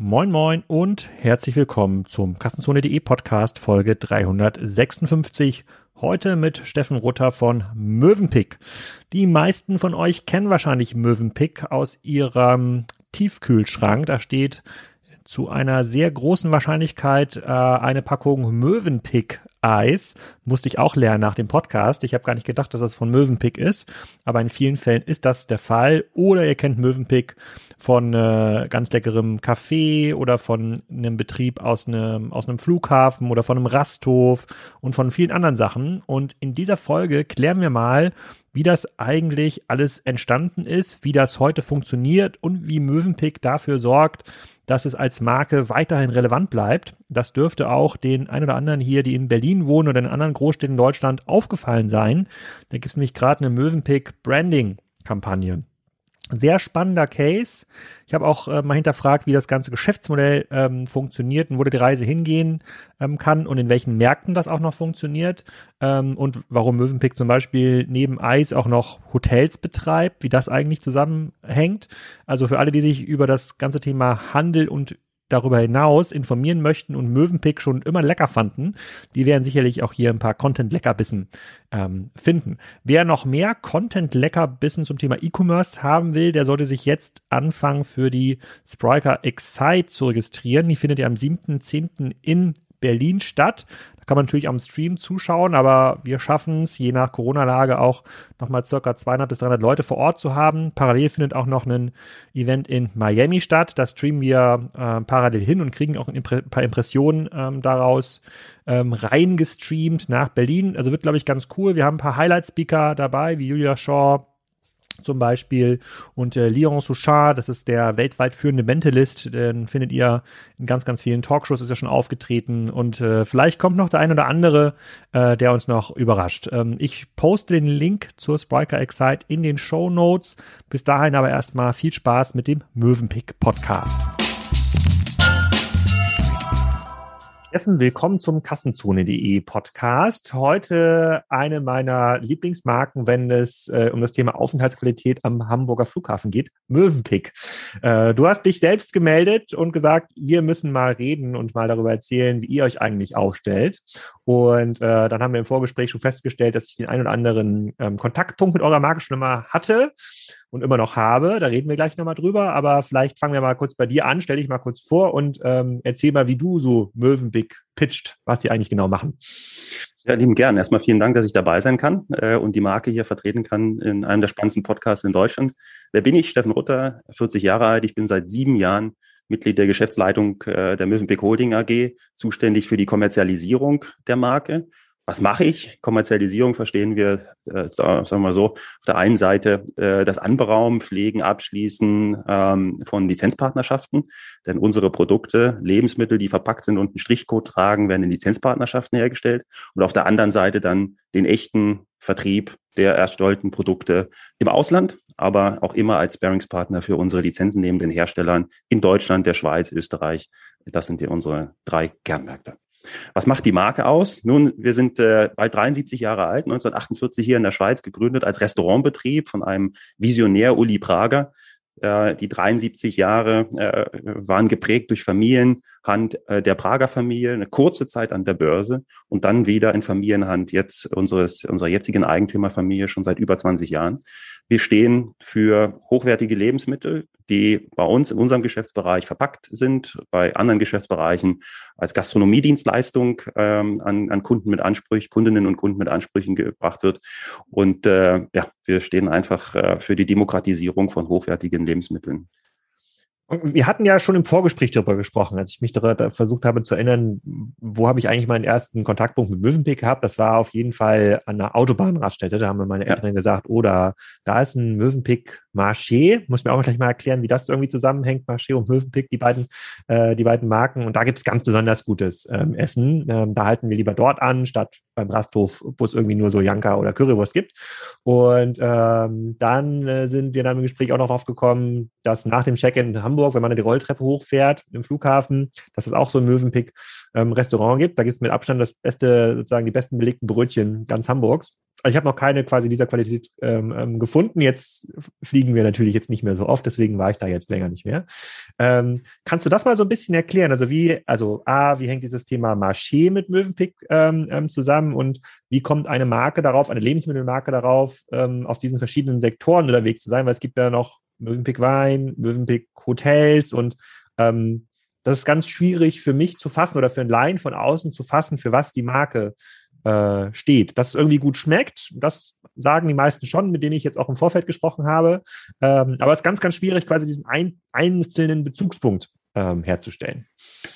Moin Moin und herzlich willkommen zum Kassenzone.de Podcast Folge 356. Heute mit Steffen Rutter von Mövenpick. Die meisten von euch kennen wahrscheinlich Mövenpick aus ihrem Tiefkühlschrank. Da steht zu einer sehr großen Wahrscheinlichkeit äh, eine Packung Mövenpick Eis. Musste ich auch lernen nach dem Podcast. Ich habe gar nicht gedacht, dass das von Mövenpick ist, aber in vielen Fällen ist das der Fall. Oder ihr kennt Mövenpick von äh, ganz leckerem Kaffee oder von einem Betrieb aus einem, aus einem Flughafen oder von einem Rasthof und von vielen anderen Sachen. Und in dieser Folge klären wir mal, wie das eigentlich alles entstanden ist, wie das heute funktioniert und wie Mövenpick dafür sorgt, dass es als Marke weiterhin relevant bleibt. Das dürfte auch den ein oder anderen hier, die in Berlin wohnen oder in anderen Großstädten in Deutschland aufgefallen sein. Da gibt es nämlich gerade eine Mövenpick Branding Kampagne. Sehr spannender Case. Ich habe auch äh, mal hinterfragt, wie das ganze Geschäftsmodell ähm, funktioniert und wo die Reise hingehen ähm, kann und in welchen Märkten das auch noch funktioniert ähm, und warum Mövenpick zum Beispiel neben Eis auch noch Hotels betreibt, wie das eigentlich zusammenhängt. Also für alle, die sich über das ganze Thema Handel und darüber hinaus informieren möchten und Mövenpick schon immer lecker fanden, die werden sicherlich auch hier ein paar Content-Leckerbissen ähm, finden. Wer noch mehr Content-Leckerbissen zum Thema E-Commerce haben will, der sollte sich jetzt anfangen für die Spriker Excite zu registrieren. Die findet ihr am 7.10. in Berlin statt kann man natürlich am Stream zuschauen, aber wir schaffen es, je nach Corona-Lage auch nochmal circa 200 bis 300 Leute vor Ort zu haben. Parallel findet auch noch ein Event in Miami statt. Da streamen wir äh, parallel hin und kriegen auch ein paar Impressionen ähm, daraus ähm, reingestreamt nach Berlin. Also wird, glaube ich, ganz cool. Wir haben ein paar Highlight-Speaker dabei, wie Julia Shaw, zum Beispiel. Und äh, Leon Souchard, das ist der weltweit führende Mentalist, den findet ihr in ganz, ganz vielen Talkshows, ist ja schon aufgetreten. Und äh, vielleicht kommt noch der ein oder andere, äh, der uns noch überrascht. Ähm, ich poste den Link zur Spriker Excite in den Show Notes. Bis dahin aber erstmal viel Spaß mit dem Mövenpick Podcast. Steffen, willkommen zum Kassenzone.de Podcast. Heute eine meiner Lieblingsmarken, wenn es äh, um das Thema Aufenthaltsqualität am Hamburger Flughafen geht, Mövenpick. Äh, du hast dich selbst gemeldet und gesagt, wir müssen mal reden und mal darüber erzählen, wie ihr euch eigentlich aufstellt. Und äh, dann haben wir im Vorgespräch schon festgestellt, dass ich den einen oder anderen ähm, Kontaktpunkt mit eurer Marke schon immer hatte und immer noch habe. Da reden wir gleich nochmal drüber. Aber vielleicht fangen wir mal kurz bei dir an. Stell dich mal kurz vor und ähm, erzähl mal, wie du so Mövenpick pitcht, was die eigentlich genau machen. Ja, lieben gern. Erstmal vielen Dank, dass ich dabei sein kann äh, und die Marke hier vertreten kann in einem der spannendsten Podcasts in Deutschland. Wer bin ich? Steffen Rutter, 40 Jahre alt. Ich bin seit sieben Jahren Mitglied der Geschäftsleitung äh, der Mövenpick Holding AG, zuständig für die Kommerzialisierung der Marke was mache ich? Kommerzialisierung verstehen wir, äh, sagen wir mal so, auf der einen Seite äh, das Anberaumen, Pflegen, Abschließen ähm, von Lizenzpartnerschaften. Denn unsere Produkte, Lebensmittel, die verpackt sind und einen Strichcode tragen, werden in Lizenzpartnerschaften hergestellt. Und auf der anderen Seite dann den echten Vertrieb der erstellten Produkte im Ausland, aber auch immer als Bearingspartner für unsere lizenzennehmenden Herstellern in Deutschland, der Schweiz, Österreich. Das sind ja unsere drei Kernmärkte. Was macht die Marke aus? Nun, wir sind äh, bald 73 Jahre alt, 1948 hier in der Schweiz gegründet als Restaurantbetrieb von einem Visionär Uli Prager. Äh, die 73 Jahre äh, waren geprägt durch Familienhand äh, der Prager Familie, eine kurze Zeit an der Börse und dann wieder in Familienhand jetzt unseres, unserer jetzigen Eigentümerfamilie schon seit über 20 Jahren. Wir stehen für hochwertige Lebensmittel, die bei uns in unserem Geschäftsbereich verpackt sind, bei anderen Geschäftsbereichen als Gastronomiedienstleistung ähm, an, an Kunden mit Ansprüchen, Kundinnen und Kunden mit Ansprüchen gebracht wird. Und äh, ja, wir stehen einfach äh, für die Demokratisierung von hochwertigen Lebensmitteln. Wir hatten ja schon im Vorgespräch darüber gesprochen, als ich mich darüber versucht habe zu erinnern, wo habe ich eigentlich meinen ersten Kontaktpunkt mit Mövenpick gehabt. Das war auf jeden Fall an einer Autobahnraststätte. Da haben mir meine Eltern ja. gesagt, oh, da, da ist ein Mövenpick Marché. Muss mir auch gleich mal erklären, wie das irgendwie zusammenhängt, Marché und Mövenpick, die beiden, äh, die beiden Marken. Und da gibt es ganz besonders gutes ähm, Essen. Ähm, da halten wir lieber dort an, statt beim Rasthof, wo es irgendwie nur so Janka oder Currywurst gibt. Und ähm, dann äh, sind wir dann im Gespräch auch noch drauf gekommen, dass nach dem Check-in in Hamburg, wenn man die Rolltreppe hochfährt im Flughafen, dass es auch so ein Mövenpick ähm, gibt. Da gibt es mit Abstand das beste, sozusagen die besten belegten Brötchen ganz Hamburgs. Also ich habe noch keine quasi dieser Qualität ähm, ähm, gefunden. Jetzt fliegen wir natürlich jetzt nicht mehr so oft, deswegen war ich da jetzt länger nicht mehr. Ähm, kannst du das mal so ein bisschen erklären? Also wie, also A, wie hängt dieses Thema Marché mit Mövenpick ähm, ähm, zusammen und wie kommt eine Marke darauf, eine Lebensmittelmarke darauf, ähm, auf diesen verschiedenen Sektoren unterwegs zu sein? Weil es gibt da noch Mövenpick Wein, Mövenpick Hotels und das ist ganz schwierig für mich zu fassen oder für einen Laien von außen zu fassen, für was die Marke äh, steht. Dass es irgendwie gut schmeckt, das sagen die meisten schon, mit denen ich jetzt auch im Vorfeld gesprochen habe. Ähm, aber es ist ganz, ganz schwierig, quasi diesen ein, einzelnen Bezugspunkt ähm, herzustellen.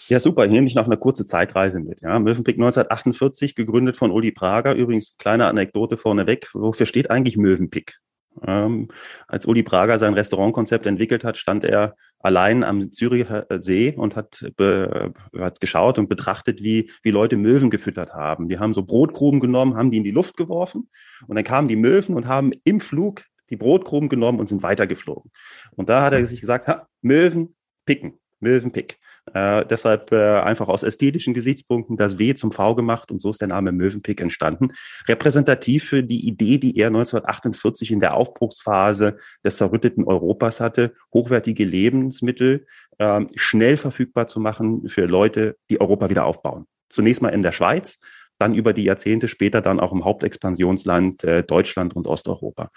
Ja, super. Ich nehme dich noch eine kurze Zeitreise mit. Ja, Mövenpick 1948, gegründet von Uli Prager. Übrigens, kleine Anekdote vorneweg. Wofür steht eigentlich Mövenpick? Ähm, als Uli Prager sein Restaurantkonzept entwickelt hat, stand er allein am Züricher See und hat, be, hat geschaut und betrachtet, wie, wie Leute Möwen gefüttert haben. Die haben so Brotkrumen genommen, haben die in die Luft geworfen und dann kamen die Möwen und haben im Flug die Brotkrumen genommen und sind weitergeflogen. Und da hat er sich gesagt, ha, Möwen picken, Möwenpick. Äh, deshalb äh, einfach aus ästhetischen Gesichtspunkten das W zum V gemacht und so ist der Name Mövenpick entstanden. Repräsentativ für die Idee, die er 1948 in der Aufbruchsphase des zerrütteten Europas hatte, hochwertige Lebensmittel äh, schnell verfügbar zu machen für Leute, die Europa wieder aufbauen. Zunächst mal in der Schweiz, dann über die Jahrzehnte später dann auch im Hauptexpansionsland äh, Deutschland und Osteuropa.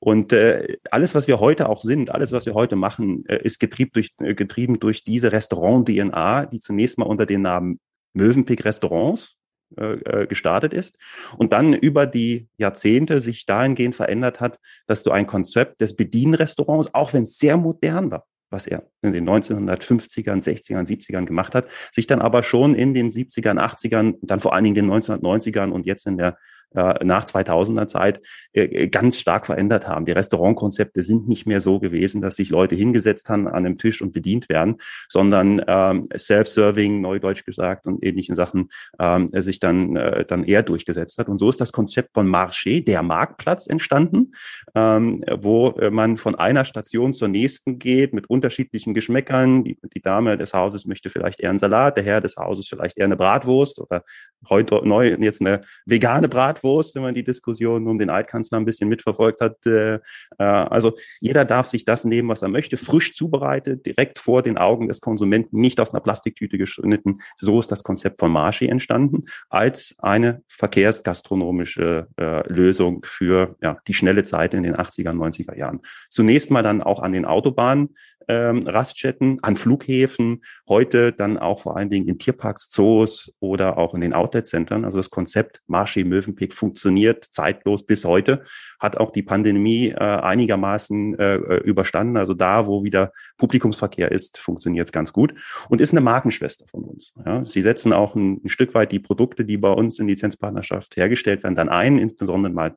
Und äh, alles, was wir heute auch sind, alles, was wir heute machen, äh, ist getrieben durch, äh, getrieben durch diese Restaurant-DNA, die zunächst mal unter dem Namen Mövenpick Restaurants äh, äh, gestartet ist und dann über die Jahrzehnte sich dahingehend verändert hat, dass du ein Konzept des Bedienrestaurants, auch wenn es sehr modern war, was er in den 1950ern, 60ern, 70ern gemacht hat, sich dann aber schon in den 70ern, 80ern, dann vor allen Dingen den 1990ern und jetzt in der äh, nach 2000er Zeit äh, ganz stark verändert haben. Die Restaurantkonzepte sind nicht mehr so gewesen, dass sich Leute hingesetzt haben an einem Tisch und bedient werden, sondern ähm, Self-Serving, neudeutsch gesagt, und ähnlichen Sachen ähm, sich dann, äh, dann eher durchgesetzt hat. Und so ist das Konzept von Marché, der Marktplatz, entstanden, ähm, wo man von einer Station zur nächsten geht mit unterschiedlichen Geschmäckern. Die, die Dame des Hauses möchte vielleicht eher einen Salat, der Herr des Hauses vielleicht eher eine Bratwurst oder heute neu jetzt eine vegane Bratwurst Bratwurst, wenn man die Diskussion um den Altkanzler ein bisschen mitverfolgt hat. Äh, äh, also jeder darf sich das nehmen, was er möchte, frisch zubereitet, direkt vor den Augen des Konsumenten, nicht aus einer Plastiktüte geschnitten. So ist das Konzept von Marschi entstanden, als eine verkehrsgastronomische äh, Lösung für ja, die schnelle Zeit in den 80er, 90er Jahren. Zunächst mal dann auch an den Autobahnen, ähm, Raststätten, an Flughäfen, heute dann auch vor allen Dingen in Tierparks, Zoos oder auch in den Outlet-Centern. Also das Konzept Marschi Mövenpick funktioniert zeitlos bis heute, hat auch die Pandemie äh, einigermaßen äh, überstanden. Also da, wo wieder Publikumsverkehr ist, funktioniert es ganz gut und ist eine Markenschwester von uns. Ja. Sie setzen auch ein, ein Stück weit die Produkte, die bei uns in Lizenzpartnerschaft hergestellt werden, dann ein, insbesondere mal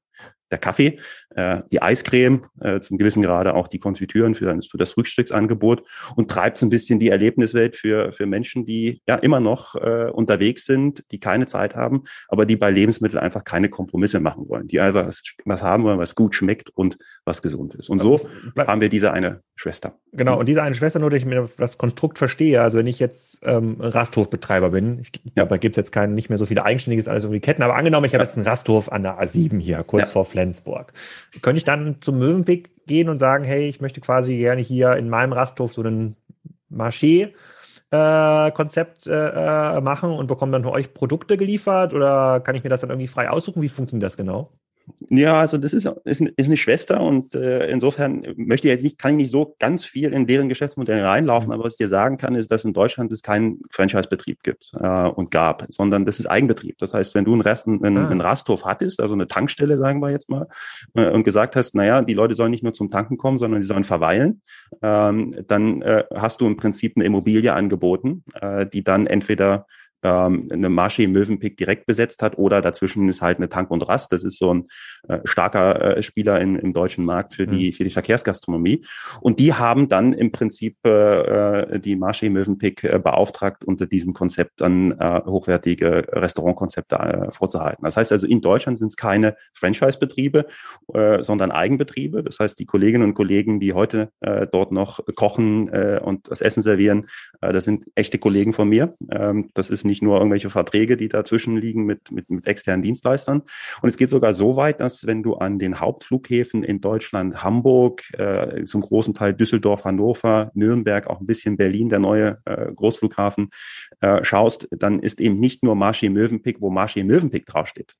der Kaffee, äh, die Eiscreme, äh, zum gewissen Grade auch die Konfitüren für, für das Frühstücksangebot und treibt so ein bisschen die Erlebniswelt für, für Menschen, die ja immer noch äh, unterwegs sind, die keine Zeit haben, aber die bei Lebensmitteln einfach keine Kompromisse machen wollen, die einfach was, was haben wollen, was gut schmeckt und was gesund ist. Und so haben wir diese eine Schwester. Genau, und diese eine Schwester, nur dass ich mir das Konstrukt verstehe, also wenn ich jetzt ähm, Rasthofbetreiber bin, ich glaube, ja. da gibt es jetzt kein, nicht mehr so viele eigenständiges, alles um die Ketten, aber angenommen, ich habe jetzt einen Rasthof an der A7 hier, kurz ja. vor Flensburg. Könnte ich dann zum Mövenpick gehen und sagen, hey, ich möchte quasi gerne hier in meinem Rasthof so einen Marché äh, Konzept äh, machen und bekomme dann für euch Produkte geliefert oder kann ich mir das dann irgendwie frei aussuchen? Wie funktioniert das genau? Ja, also das ist, ist, ist eine Schwester und äh, insofern möchte ich jetzt nicht, kann ich nicht so ganz viel in deren Geschäftsmodell reinlaufen, aber was ich dir sagen kann, ist, dass in Deutschland es keinen Franchise-Betrieb gibt äh, und gab, sondern das ist Eigenbetrieb. Das heißt, wenn du einen, Rest, einen, ah. einen Rasthof hattest, also eine Tankstelle, sagen wir jetzt mal, äh, und gesagt hast, naja, die Leute sollen nicht nur zum Tanken kommen, sondern die sollen verweilen, ähm, dann äh, hast du im Prinzip eine Immobilie angeboten, äh, die dann entweder ähm, eine Marschi Mövenpick direkt besetzt hat oder dazwischen ist halt eine Tank und Rast. Das ist so ein äh, starker äh, Spieler in, im deutschen Markt für die, mhm. für die Verkehrsgastronomie. Und die haben dann im Prinzip äh, die Marschi Mövenpick äh, beauftragt, unter diesem Konzept dann äh, hochwertige Restaurantkonzepte äh, vorzuhalten. Das heißt also, in Deutschland sind es keine Franchise-Betriebe, äh, sondern Eigenbetriebe. Das heißt, die Kolleginnen und Kollegen, die heute äh, dort noch kochen äh, und das Essen servieren, äh, das sind echte Kollegen von mir. Ähm, das ist nicht nicht nur irgendwelche Verträge, die dazwischen liegen mit, mit, mit externen Dienstleistern. Und es geht sogar so weit, dass wenn du an den Hauptflughäfen in Deutschland, Hamburg, äh, zum großen Teil Düsseldorf, Hannover, Nürnberg, auch ein bisschen Berlin, der neue äh, Großflughafen, äh, schaust, dann ist eben nicht nur Marché Mövenpick, wo Marché Mövenpick draufsteht,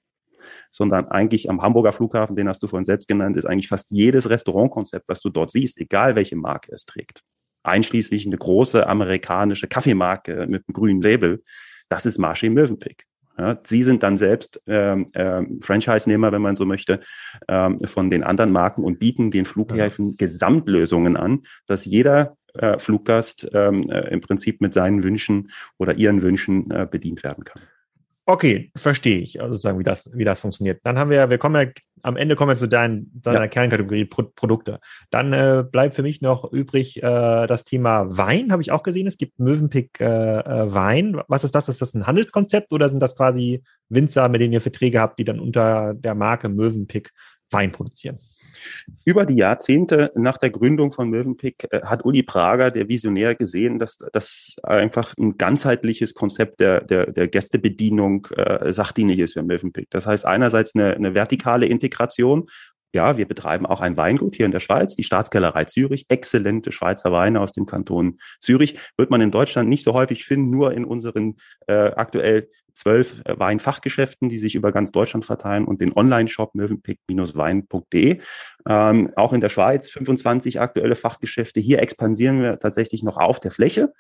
sondern eigentlich am Hamburger Flughafen, den hast du vorhin selbst genannt, ist eigentlich fast jedes Restaurantkonzept, was du dort siehst, egal welche Marke es trägt, einschließlich eine große amerikanische Kaffeemarke mit einem grünen Label, das ist Marché Mövenpick. Ja, sie sind dann selbst ähm, ähm, Franchise-Nehmer, wenn man so möchte, ähm, von den anderen Marken und bieten den Flughäfen Gesamtlösungen an, dass jeder äh, Fluggast ähm, äh, im Prinzip mit seinen Wünschen oder ihren Wünschen äh, bedient werden kann. Okay, verstehe ich, also sozusagen, wie das, wie das funktioniert. Dann haben wir, wir kommen ja, am Ende kommen wir zu dein, deiner ja. Kernkategorie Pro Produkte. Dann äh, bleibt für mich noch übrig äh, das Thema Wein, habe ich auch gesehen. Es gibt Mövenpick äh, äh, Wein. Was ist das? Ist das ein Handelskonzept oder sind das quasi Winzer, mit denen ihr Verträge habt, die dann unter der Marke Mövenpick Wein produzieren? Über die Jahrzehnte nach der Gründung von Mövenpick äh, hat Uli Prager, der Visionär, gesehen, dass das einfach ein ganzheitliches Konzept der, der, der Gästebedienung äh, sachdienlich ist für Mövenpick. Das heißt einerseits eine, eine vertikale Integration, ja, wir betreiben auch ein Weingut hier in der Schweiz, die Staatskellerei Zürich. Exzellente Schweizer Weine aus dem Kanton Zürich. Wird man in Deutschland nicht so häufig finden, nur in unseren äh, aktuell zwölf äh, Weinfachgeschäften, die sich über ganz Deutschland verteilen und den Online-Shop mövenpick-wein.de. Ähm, auch in der Schweiz 25 aktuelle Fachgeschäfte. Hier expandieren wir tatsächlich noch auf der Fläche.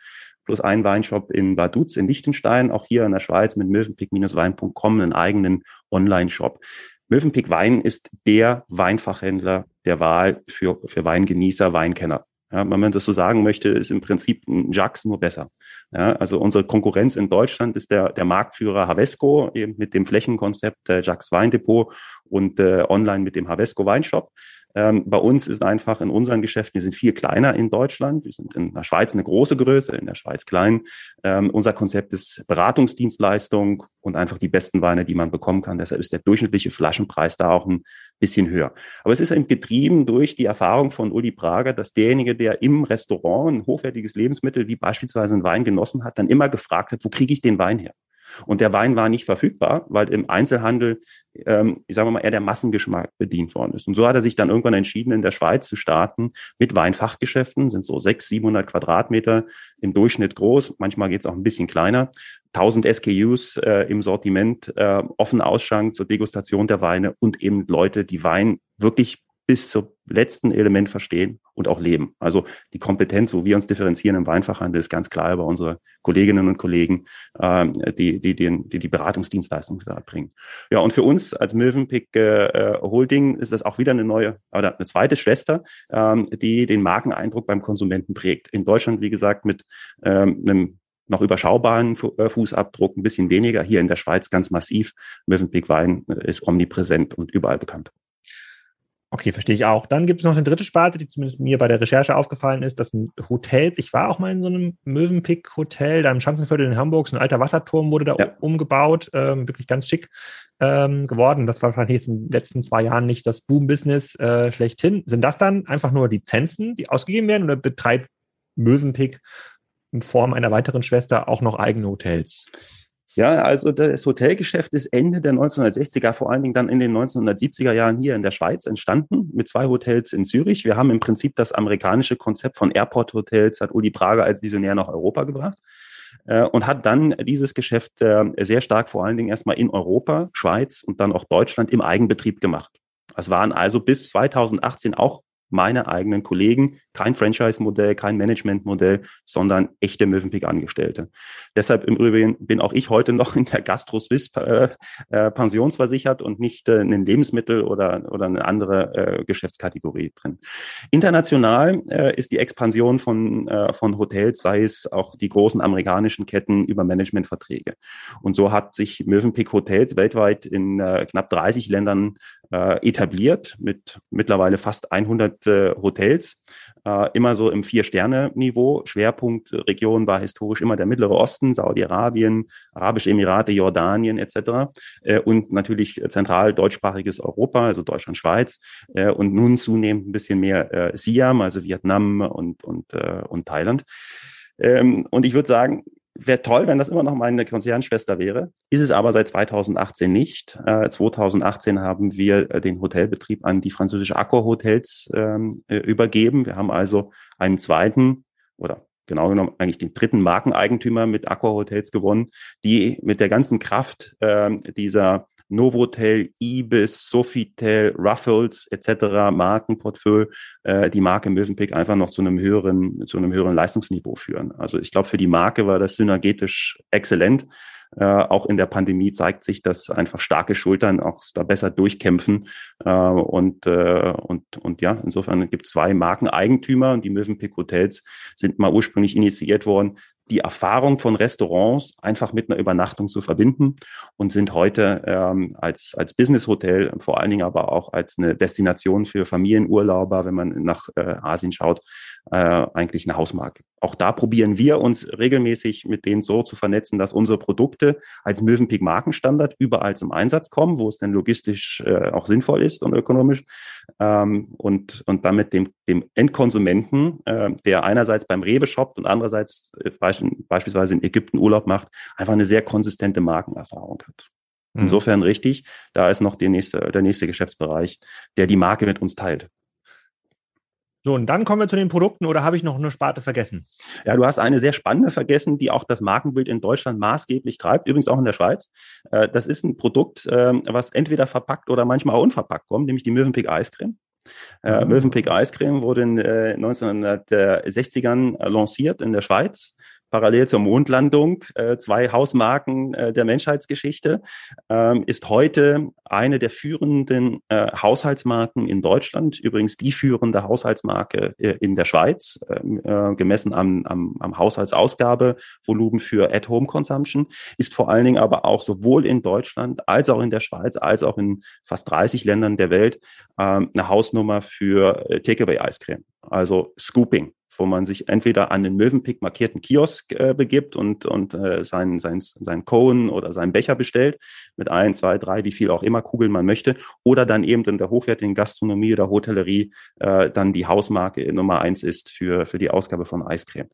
Plus ein Weinshop in Vaduz in Liechtenstein, auch hier in der Schweiz mit mövenpick-wein.com einen eigenen Online-Shop. Mövenpick Wein ist der Weinfachhändler der Wahl für, für Weingenießer, Weinkenner. Ja, wenn man das so sagen möchte, ist im Prinzip ein Jax nur besser. Ja, also unsere Konkurrenz in Deutschland ist der, der Marktführer Havesco eben mit dem Flächenkonzept äh, Jax Weindepot und äh, online mit dem Havesco Weinshop. Ähm, bei uns ist einfach in unseren Geschäften, wir sind viel kleiner in Deutschland, wir sind in der Schweiz eine große Größe, in der Schweiz klein. Ähm, unser Konzept ist Beratungsdienstleistung und einfach die besten Weine, die man bekommen kann. Deshalb ist der durchschnittliche Flaschenpreis da auch ein bisschen höher. Aber es ist eben getrieben durch die Erfahrung von Uli Prager, dass derjenige, der im Restaurant ein hochwertiges Lebensmittel wie beispielsweise ein Wein genossen hat, dann immer gefragt hat, wo kriege ich den Wein her? Und der Wein war nicht verfügbar, weil im Einzelhandel, ähm, ich sage mal, eher der Massengeschmack bedient worden ist. Und so hat er sich dann irgendwann entschieden, in der Schweiz zu starten mit Weinfachgeschäften, sind so 600, 700 Quadratmeter im Durchschnitt groß, manchmal geht es auch ein bisschen kleiner. 1000 SKUs äh, im Sortiment, äh, offen Ausschank zur Degustation der Weine und eben Leute, die Wein wirklich bis zum letzten Element verstehen und auch leben. Also die Kompetenz, wo wir uns differenzieren im Weinfachhandel, ist ganz klar über unsere Kolleginnen und Kollegen, äh, die, die, die, die die Beratungsdienstleistung bringen. Ja, und für uns als Mövenpick äh, äh, Holding ist das auch wieder eine neue, oder eine zweite Schwester, ähm, die den Markeneindruck beim Konsumenten prägt. In Deutschland, wie gesagt, mit ähm, einem noch überschaubaren äh, Fußabdruck, ein bisschen weniger. Hier in der Schweiz ganz massiv. Mövenpick Wein äh, ist omnipräsent und überall bekannt. Okay, verstehe ich auch. Dann gibt es noch eine dritte Sparte, die zumindest mir bei der Recherche aufgefallen ist. Das sind Hotels. Ich war auch mal in so einem Mövenpick-Hotel, da im Schanzenviertel in Hamburg. So ein alter Wasserturm wurde da ja. umgebaut. Ähm, wirklich ganz schick ähm, geworden. Das war wahrscheinlich jetzt in den letzten zwei Jahren nicht das Boom-Business äh, schlechthin. Sind das dann einfach nur Lizenzen, die ausgegeben werden oder betreibt Mövenpick in Form einer weiteren Schwester auch noch eigene Hotels? Ja, also das Hotelgeschäft ist Ende der 1960er, vor allen Dingen dann in den 1970er Jahren hier in der Schweiz entstanden, mit zwei Hotels in Zürich. Wir haben im Prinzip das amerikanische Konzept von Airport Hotels, hat Uli Prager als Visionär nach Europa gebracht äh, und hat dann dieses Geschäft äh, sehr stark vor allen Dingen erstmal in Europa, Schweiz und dann auch Deutschland im Eigenbetrieb gemacht. Es waren also bis 2018 auch meine eigenen Kollegen, kein Franchise-Modell, kein Management-Modell, sondern echte Mövenpick-Angestellte. Deshalb im Übrigen bin auch ich heute noch in der Gastro-Swiss äh, äh, pensionsversichert und nicht äh, in den Lebensmittel oder, oder eine andere äh, Geschäftskategorie drin. International äh, ist die Expansion von, äh, von Hotels, sei es auch die großen amerikanischen Ketten über Managementverträge. Und so hat sich Mövenpick Hotels weltweit in äh, knapp 30 Ländern äh, etabliert mit mittlerweile fast 100 äh, Hotels, äh, immer so im Vier-Sterne-Niveau. Schwerpunktregion war historisch immer der Mittlere Osten, Saudi-Arabien, Arabische Emirate, Jordanien etc. Äh, und natürlich zentral deutschsprachiges Europa, also Deutschland, Schweiz äh, und nun zunehmend ein bisschen mehr äh, Siam, also Vietnam und, und, äh, und Thailand. Ähm, und ich würde sagen, wäre toll, wenn das immer noch meine Konzernschwester wäre. Ist es aber seit 2018 nicht. Äh, 2018 haben wir äh, den Hotelbetrieb an die französische Accor Hotels ähm, äh, übergeben. Wir haben also einen zweiten oder genau genommen eigentlich den dritten Markeneigentümer mit Accor Hotels gewonnen, die mit der ganzen Kraft äh, dieser Novotel, Ibis, Sofitel, Ruffles etc. Markenportfolio äh, die Marke Mövenpick einfach noch zu einem höheren, zu einem höheren Leistungsniveau führen. Also ich glaube, für die Marke war das synergetisch exzellent. Äh, auch in der Pandemie zeigt sich, dass einfach starke Schultern auch da besser durchkämpfen. Äh, und, äh, und, und ja, insofern gibt es zwei Markeneigentümer und die Mövenpick Hotels sind mal ursprünglich initiiert worden die Erfahrung von Restaurants einfach mit einer Übernachtung zu verbinden und sind heute ähm, als, als Business-Hotel, vor allen Dingen aber auch als eine Destination für Familienurlauber, wenn man nach äh, Asien schaut, äh, eigentlich eine Hausmarke. Auch da probieren wir uns regelmäßig mit denen so zu vernetzen, dass unsere Produkte als Mövenpick Markenstandard überall zum Einsatz kommen, wo es denn logistisch äh, auch sinnvoll ist und ökonomisch ähm, und, und damit dem, dem Endkonsumenten, äh, der einerseits beim Rewe shoppt und andererseits äh, beispielsweise in Ägypten Urlaub macht, einfach eine sehr konsistente Markenerfahrung hat. Mhm. Insofern richtig, da ist noch der nächste, der nächste Geschäftsbereich, der die Marke mit uns teilt. So, und dann kommen wir zu den Produkten oder habe ich noch eine Sparte vergessen? Ja, du hast eine sehr spannende vergessen, die auch das Markenbild in Deutschland maßgeblich treibt, übrigens auch in der Schweiz. Äh, das ist ein Produkt, ähm, was entweder verpackt oder manchmal auch unverpackt kommt, nämlich die Mövenpick Eiscreme. Äh, mhm. Mövenpick Eiscreme wurde in äh, 1960ern lanciert in der Schweiz parallel zur Mondlandung, äh, zwei Hausmarken äh, der Menschheitsgeschichte, ähm, ist heute eine der führenden äh, Haushaltsmarken in Deutschland, übrigens die führende Haushaltsmarke äh, in der Schweiz, ähm, äh, gemessen am, am, am Haushaltsausgabevolumen für At-Home-Consumption, ist vor allen Dingen aber auch sowohl in Deutschland als auch in der Schweiz, als auch in fast 30 Ländern der Welt ähm, eine Hausnummer für äh, Takeaway-Eiscreme, also Scooping wo man sich entweder an den Mövenpick markierten Kiosk äh, begibt und, und äh, seinen sein, sein Cone oder seinen Becher bestellt mit ein, zwei, drei, wie viel auch immer Kugeln man möchte, oder dann eben in der hochwertigen Gastronomie oder Hotellerie äh, dann die Hausmarke Nummer eins ist für, für die Ausgabe von Eiscreme.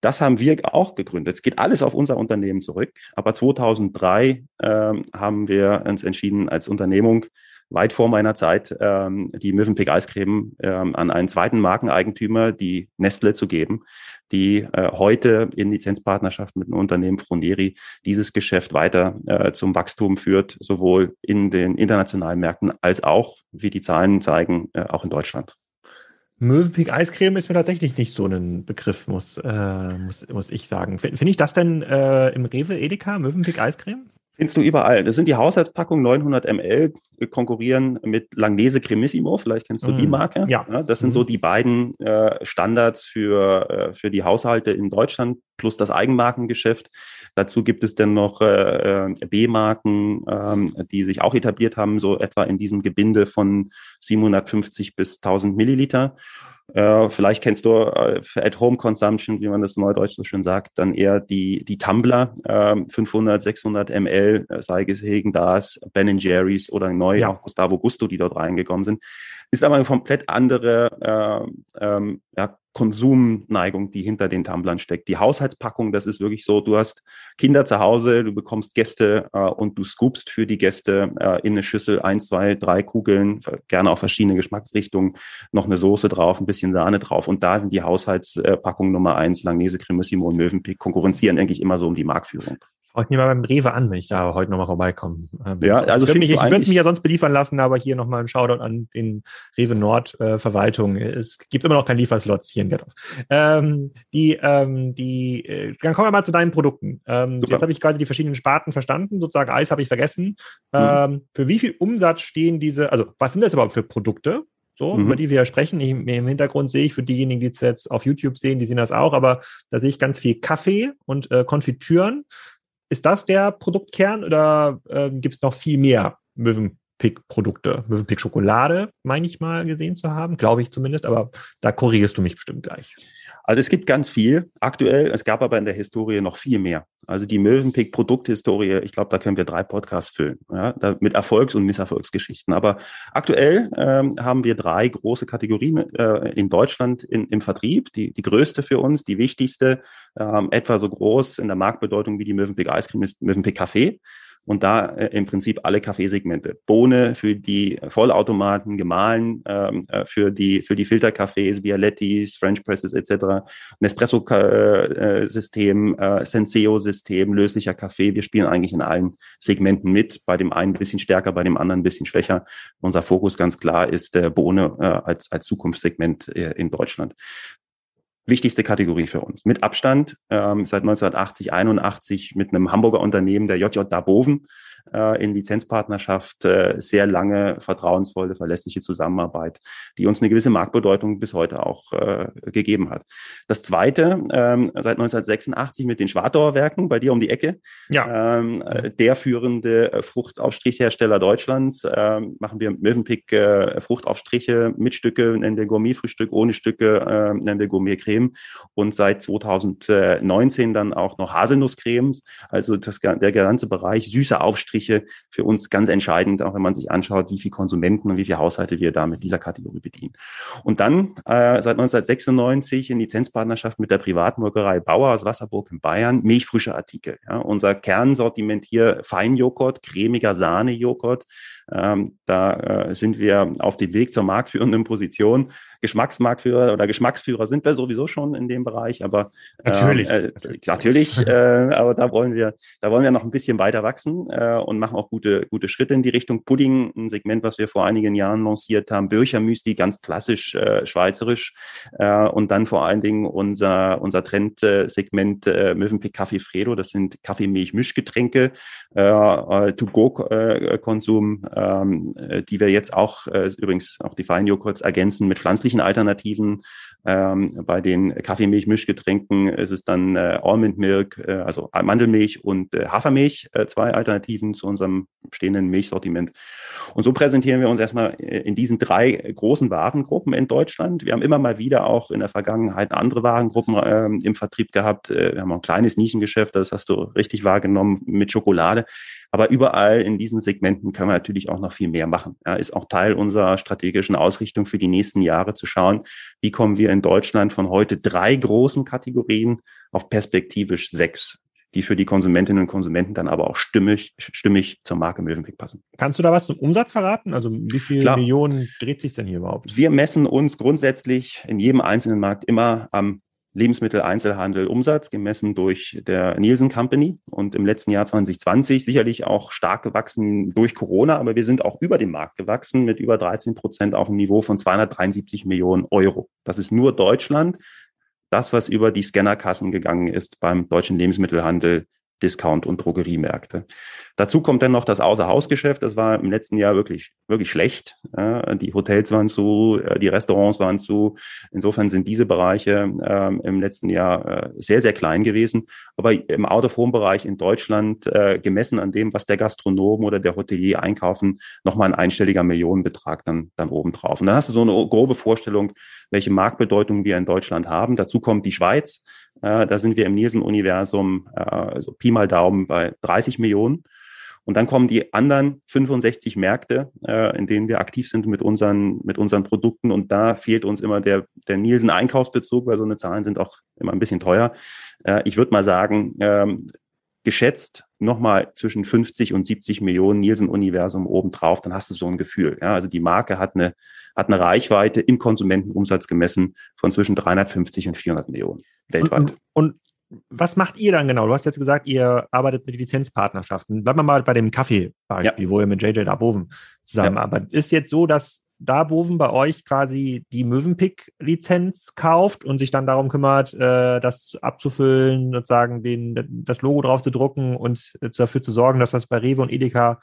Das haben wir auch gegründet. Es geht alles auf unser Unternehmen zurück. Aber 2003 ähm, haben wir uns entschieden, als Unternehmung weit vor meiner Zeit ähm, die Mövenpick Eiscreme ähm, an einen zweiten Markeneigentümer, die Nestle, zu geben, die äh, heute in Lizenzpartnerschaft mit einem Unternehmen Froneri dieses Geschäft weiter äh, zum Wachstum führt, sowohl in den internationalen Märkten als auch, wie die Zahlen zeigen, äh, auch in Deutschland. Mövenpick Eiscreme ist mir tatsächlich nicht so ein Begriff, muss, äh, muss, muss ich sagen. Finde ich das denn äh, im Rewe Edeka, Mövenpick Eiscreme? Findest du überall. Das sind die Haushaltspackungen 900 ml, konkurrieren mit Langnese Cremissimo, vielleicht kennst du mm, die Marke. Ja. ja das sind mm. so die beiden äh, Standards für, äh, für die Haushalte in Deutschland plus das Eigenmarkengeschäft. Dazu gibt es dann noch äh, äh B-Marken, ähm, die sich auch etabliert haben, so etwa in diesem Gebinde von 750 bis 1000 Milliliter. Äh, vielleicht kennst du äh, At-Home-Consumption, wie man das neudeutsch so schön sagt, dann eher die, die Tumbler, äh, 500, 600 ml, äh, sei es Hegen Das, Ben Jerry's oder neu ja. auch Gustavo Gusto, die dort reingekommen sind. Ist aber eine komplett andere äh, ähm, ja, Konsumneigung, die hinter den Tumblern steckt. Die Haushaltspackung, das ist wirklich so, du hast Kinder zu Hause, du bekommst Gäste äh, und du scoopst für die Gäste äh, in eine Schüssel eins, zwei, drei Kugeln, gerne auch verschiedene Geschmacksrichtungen, noch eine Soße drauf, ein bisschen Sahne drauf. Und da sind die Haushaltspackungen Nummer eins, Langnese, Cremissimo und Mövenpick, konkurrenzieren eigentlich immer so um die Marktführung. Ich mir mal beim Rewe an, wenn ich da heute nochmal vorbeikomme. Ähm, ja, also ich, mich, ich würde mich ja sonst beliefern lassen, aber hier nochmal ein Shoutout an den Rewe Nord äh, Verwaltung. Es gibt immer noch keinen Lieferslots hier in Gerdorf. Ähm, die, ähm, die, äh, dann kommen wir mal zu deinen Produkten. Ähm, jetzt habe ich quasi die verschiedenen Sparten verstanden. Sozusagen Eis habe ich vergessen. Mhm. Ähm, für wie viel Umsatz stehen diese, also was sind das überhaupt für Produkte? so, mhm. über die wir ja sprechen. Ich, Im Hintergrund sehe ich für diejenigen, die es jetzt auf YouTube sehen, die sehen das auch, aber da sehe ich ganz viel Kaffee und äh, Konfitüren. Ist das der Produktkern oder äh, gibt es noch viel mehr Möwen Mövenpick-Produkte. Mövenpick-Schokolade, meine ich mal gesehen zu haben, glaube ich zumindest, aber da korrigierst du mich bestimmt gleich. Also es gibt ganz viel aktuell, es gab aber in der Historie noch viel mehr. Also die Mövenpick Produkthistorie, ich glaube, da können wir drei Podcasts füllen, ja, mit Erfolgs- und Misserfolgsgeschichten. Aber aktuell ähm, haben wir drei große Kategorien äh, in Deutschland in, im Vertrieb. Die, die größte für uns, die wichtigste, ähm, etwa so groß in der Marktbedeutung wie die Mövenpick Eiscreme ist Mövenpick Kaffee und da äh, im Prinzip alle Kaffeesegmente. Bohne für die Vollautomaten, gemahlen ähm, äh, für die für die Filterkaffees, Vialettis, French Presses etc. Nespresso-System, äh, Senseo-System, löslicher Kaffee. Wir spielen eigentlich in allen Segmenten mit. Bei dem einen ein bisschen stärker, bei dem anderen ein bisschen schwächer. Unser Fokus ganz klar ist der Bohne äh, als als Zukunftssegment äh, in Deutschland wichtigste Kategorie für uns. Mit Abstand ähm, seit 1980, 81 mit einem Hamburger Unternehmen, der JJ Daboven, äh, in Lizenzpartnerschaft, äh, sehr lange vertrauensvolle, verlässliche Zusammenarbeit, die uns eine gewisse Marktbedeutung bis heute auch äh, gegeben hat. Das zweite, ähm, seit 1986 mit den Schwartauer Werken bei dir um die Ecke, ja. ähm, äh, der führende Fruchtaufstrichshersteller Deutschlands, ähm, machen wir Mövenpick äh, Fruchtaufstriche mit Stücke, nennen wir Gourmetfrühstück, ohne Stücke, äh, nennen wir Gourmetcreme und seit 2019 dann auch noch Haselnusscremes, also das, der ganze Bereich süße Aufstriche Striche für uns ganz entscheidend, auch wenn man sich anschaut, wie viele Konsumenten und wie viele Haushalte wir da mit dieser Kategorie bedienen. Und dann äh, seit 1996 in Lizenzpartnerschaft mit der Privatmolkerei Bauer aus Wasserburg in Bayern milchfrische Artikel. Ja. Unser Kernsortiment hier Feinjoghurt, cremiger Sahnejoghurt. Ähm, da äh, sind wir auf dem Weg zur marktführenden Position. Geschmacksmarktführer oder Geschmacksführer sind wir sowieso schon in dem Bereich, aber äh, natürlich, äh, natürlich, äh, aber da wollen wir, da wollen wir noch ein bisschen weiter wachsen äh, und machen auch gute, gute Schritte in die Richtung. Pudding, ein Segment, was wir vor einigen Jahren lanciert haben, Birchermüsli, ganz klassisch äh, schweizerisch. Äh, und dann vor allen Dingen unser unser Trendsegment äh, Mövenpick Kaffee Fredo, das sind Kaffeemilch-Mischgetränke, äh, äh, To-Go-Konsum, äh, ähm, die wir jetzt auch äh, übrigens auch die Feinjoghurts ergänzen mit pflanzlichen Alternativen. Ähm, bei den Kaffeemilch-Mischgetränken ist es dann äh, Almond Milk, äh, also Mandelmilch und äh, Hafermilch, äh, zwei Alternativen zu unserem stehenden Milchsortiment. Und so präsentieren wir uns erstmal äh, in diesen drei großen Warengruppen in Deutschland. Wir haben immer mal wieder auch in der Vergangenheit andere Warengruppen äh, im Vertrieb gehabt. Äh, wir haben auch ein kleines Nischengeschäft, das hast du richtig wahrgenommen, mit Schokolade. Aber überall in diesen Segmenten können wir natürlich auch noch viel mehr machen. Ja, ist auch Teil unserer strategischen Ausrichtung für die nächsten Jahre zu schauen, wie kommen wir in Deutschland von heute drei großen Kategorien auf perspektivisch sechs die für die Konsumentinnen und Konsumenten dann aber auch stimmig, stimmig zur Marke Mövenpick passen. Kannst du da was zum Umsatz verraten? Also wie viele Klar. Millionen dreht sich denn hier überhaupt? Wir messen uns grundsätzlich in jedem einzelnen Markt immer am Lebensmitteleinzelhandel Umsatz gemessen durch der Nielsen Company und im letzten Jahr 2020 sicherlich auch stark gewachsen durch Corona, aber wir sind auch über dem Markt gewachsen mit über 13 Prozent auf dem Niveau von 273 Millionen Euro. Das ist nur Deutschland. Das, was über die Scannerkassen gegangen ist beim deutschen Lebensmittelhandel Discount- und Drogeriemärkte. Dazu kommt dann noch das Außerhausgeschäft. Das war im letzten Jahr wirklich, wirklich schlecht. die Hotels waren zu, äh, die Restaurants waren zu. Insofern sind diese Bereiche ähm, im letzten Jahr äh, sehr, sehr klein gewesen. Aber im Out-of-Home-Bereich in Deutschland, äh, gemessen an dem, was der Gastronom oder der Hotelier einkaufen, nochmal ein einstelliger Millionenbetrag dann, dann obendrauf. Und dann hast du so eine grobe Vorstellung, welche Marktbedeutung wir in Deutschland haben. Dazu kommt die Schweiz. da sind wir im Nielsen-Universum, so Pi mal Daumen, bei 30 Millionen. Und dann kommen die anderen 65 Märkte, äh, in denen wir aktiv sind mit unseren, mit unseren Produkten. Und da fehlt uns immer der, der Nielsen-Einkaufsbezug, weil so eine Zahlen sind auch immer ein bisschen teuer. Äh, ich würde mal sagen, ähm, geschätzt nochmal zwischen 50 und 70 Millionen Nielsen-Universum obendrauf, dann hast du so ein Gefühl. Ja, also die Marke hat eine, hat eine Reichweite im Konsumentenumsatz gemessen von zwischen 350 und 400 Millionen weltweit. Und, und, was macht ihr dann genau? Du hast jetzt gesagt, ihr arbeitet mit Lizenzpartnerschaften. Bleiben wir mal bei dem Kaffee-Beispiel, ja. wo ihr mit JJ Darboven zusammenarbeitet. Ja. Ist jetzt so, dass Darboven bei euch quasi die Mövenpick-Lizenz kauft und sich dann darum kümmert, äh, das abzufüllen, sozusagen den, das Logo drauf zu drucken und dafür zu sorgen, dass das bei Rewe und Edeka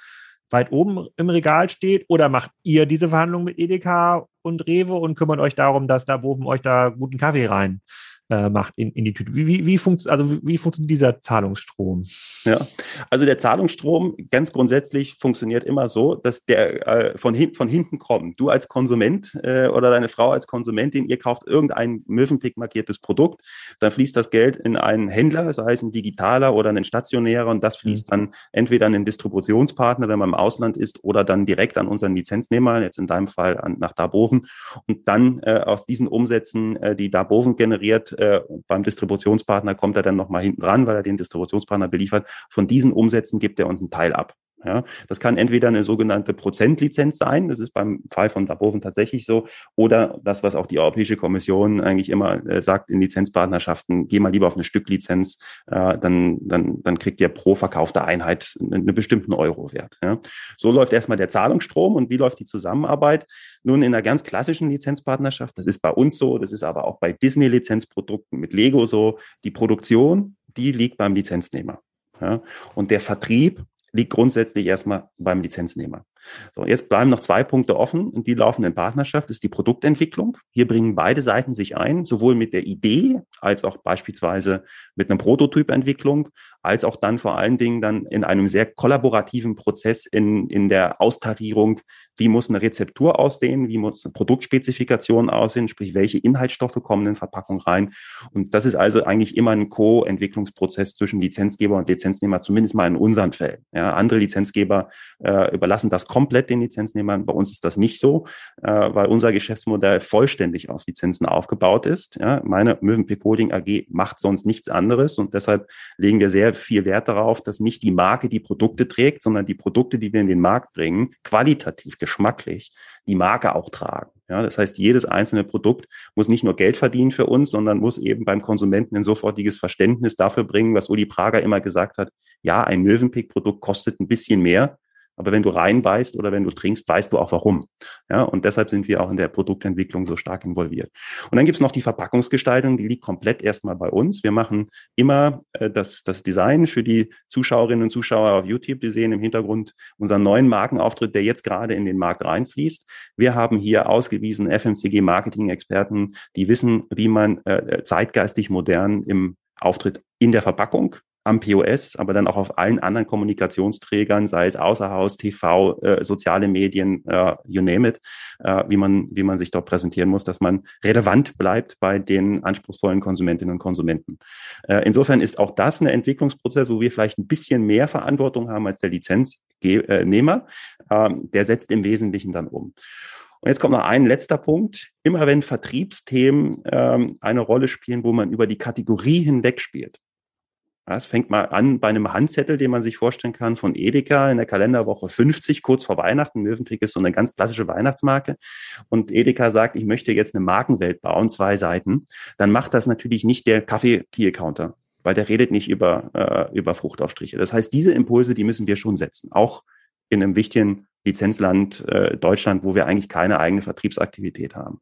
weit oben im Regal steht? Oder macht ihr diese Verhandlung mit Edeka und Rewe und kümmert euch darum, dass Darboven euch da guten Kaffee rein äh, macht in, in die Tüte. Wie, wie, wie, funkt, also wie funktioniert dieser Zahlungsstrom? Ja, also der Zahlungsstrom ganz grundsätzlich funktioniert immer so, dass der äh, von, hin, von hinten kommt. Du als Konsument äh, oder deine Frau als Konsumentin, ihr kauft irgendein Mövenpick markiertes Produkt, dann fließt das Geld in einen Händler, sei es ein digitaler oder ein stationärer, und das fließt mhm. dann entweder an den Distributionspartner, wenn man im Ausland ist, oder dann direkt an unseren Lizenznehmer, jetzt in deinem Fall an, nach Darboven. Und dann äh, aus diesen Umsätzen, äh, die Darboven generiert, äh, beim Distributionspartner kommt er dann nochmal hinten dran, weil er den Distributionspartner beliefert. Von diesen Umsätzen gibt er uns einen Teil ab. Ja, das kann entweder eine sogenannte Prozentlizenz sein, das ist beim Fall von Daboven tatsächlich so, oder das, was auch die Europäische Kommission eigentlich immer äh, sagt in Lizenzpartnerschaften, geh mal lieber auf eine Stücklizenz, äh, dann, dann, dann kriegt ihr pro verkaufte Einheit einen, einen bestimmten Euro-Wert. Ja. So läuft erstmal der Zahlungsstrom und wie läuft die Zusammenarbeit? Nun in einer ganz klassischen Lizenzpartnerschaft, das ist bei uns so, das ist aber auch bei Disney-Lizenzprodukten mit Lego so, die Produktion, die liegt beim Lizenznehmer. Ja. Und der Vertrieb liegt grundsätzlich erstmal beim Lizenznehmer. So, jetzt bleiben noch zwei Punkte offen und die laufen in Partnerschaft, ist die Produktentwicklung. Hier bringen beide Seiten sich ein, sowohl mit der Idee als auch beispielsweise mit einer Prototypentwicklung, als auch dann vor allen Dingen dann in einem sehr kollaborativen Prozess in, in der Austarierung, wie muss eine Rezeptur aussehen, wie muss eine Produktspezifikation aussehen, sprich welche Inhaltsstoffe kommen in Verpackung rein. Und das ist also eigentlich immer ein Co-Entwicklungsprozess zwischen Lizenzgeber und Lizenznehmer, zumindest mal in unseren Fällen. Ja, andere Lizenzgeber äh, überlassen das komplett den Lizenznehmern. Bei uns ist das nicht so, äh, weil unser Geschäftsmodell vollständig auf Lizenzen aufgebaut ist. Ja, meine Mövenpick Holding AG macht sonst nichts anderes und deshalb legen wir sehr viel Wert darauf, dass nicht die Marke die Produkte trägt, sondern die Produkte, die wir in den Markt bringen, qualitativ, geschmacklich, die Marke auch tragen. Ja, das heißt, jedes einzelne Produkt muss nicht nur Geld verdienen für uns, sondern muss eben beim Konsumenten ein sofortiges Verständnis dafür bringen, was Uli Prager immer gesagt hat. Ja, ein Mövenpick-Produkt kostet ein bisschen mehr, aber wenn du reinbeißt oder wenn du trinkst, weißt du auch warum. Ja, und deshalb sind wir auch in der Produktentwicklung so stark involviert. Und dann gibt's noch die Verpackungsgestaltung, die liegt komplett erstmal bei uns. Wir machen immer äh, das, das Design für die Zuschauerinnen und Zuschauer auf YouTube. Die sehen im Hintergrund unseren neuen Markenauftritt, der jetzt gerade in den Markt reinfließt. Wir haben hier ausgewiesen FMCG-Marketing-Experten, die wissen, wie man äh, zeitgeistig modern im Auftritt in der Verpackung am POS, aber dann auch auf allen anderen Kommunikationsträgern, sei es Außerhaus, TV, äh, soziale Medien, äh, you name it, äh, wie man wie man sich dort präsentieren muss, dass man relevant bleibt bei den anspruchsvollen Konsumentinnen und Konsumenten. Äh, insofern ist auch das ein Entwicklungsprozess, wo wir vielleicht ein bisschen mehr Verantwortung haben als der Lizenznehmer. Äh, der setzt im Wesentlichen dann um. Und jetzt kommt noch ein letzter Punkt. Immer wenn Vertriebsthemen ähm, eine Rolle spielen, wo man über die Kategorie hinweg spielt, es fängt mal an bei einem Handzettel, den man sich vorstellen kann, von Edeka in der Kalenderwoche 50, kurz vor Weihnachten. Mövenpick ist so eine ganz klassische Weihnachtsmarke. Und Edeka sagt, ich möchte jetzt eine Markenwelt bauen, zwei Seiten. Dann macht das natürlich nicht der Kaffee-Key-Counter, weil der redet nicht über, äh, über Fruchtaufstriche. Das heißt, diese Impulse, die müssen wir schon setzen. Auch in einem wichtigen Lizenzland äh, Deutschland, wo wir eigentlich keine eigene Vertriebsaktivität haben.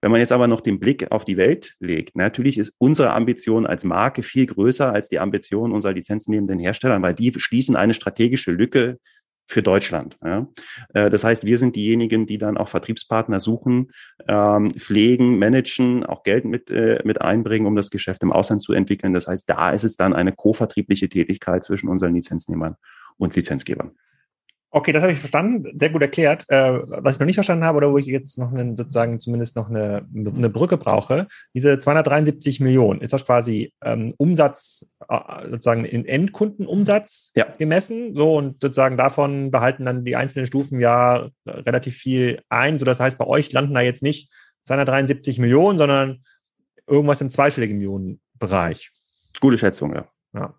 Wenn man jetzt aber noch den Blick auf die Welt legt, natürlich ist unsere Ambition als Marke viel größer als die Ambition unserer lizenznehmenden Hersteller, weil die schließen eine strategische Lücke für Deutschland. Ja. Äh, das heißt, wir sind diejenigen, die dann auch Vertriebspartner suchen, ähm, pflegen, managen, auch Geld mit, äh, mit einbringen, um das Geschäft im Ausland zu entwickeln. Das heißt, da ist es dann eine kovertriebliche Tätigkeit zwischen unseren Lizenznehmern und Lizenzgebern. Okay, das habe ich verstanden, sehr gut erklärt. Äh, was ich noch nicht verstanden habe oder wo ich jetzt noch einen, sozusagen zumindest noch eine, eine Brücke brauche, diese 273 Millionen, ist das quasi ähm, Umsatz, äh, sozusagen in Endkundenumsatz ja. gemessen? So und sozusagen davon behalten dann die einzelnen Stufen ja relativ viel ein. So das heißt, bei euch landen da jetzt nicht 273 Millionen, sondern irgendwas im zweistelligen Millionenbereich. Gute Schätzung, ja. Ja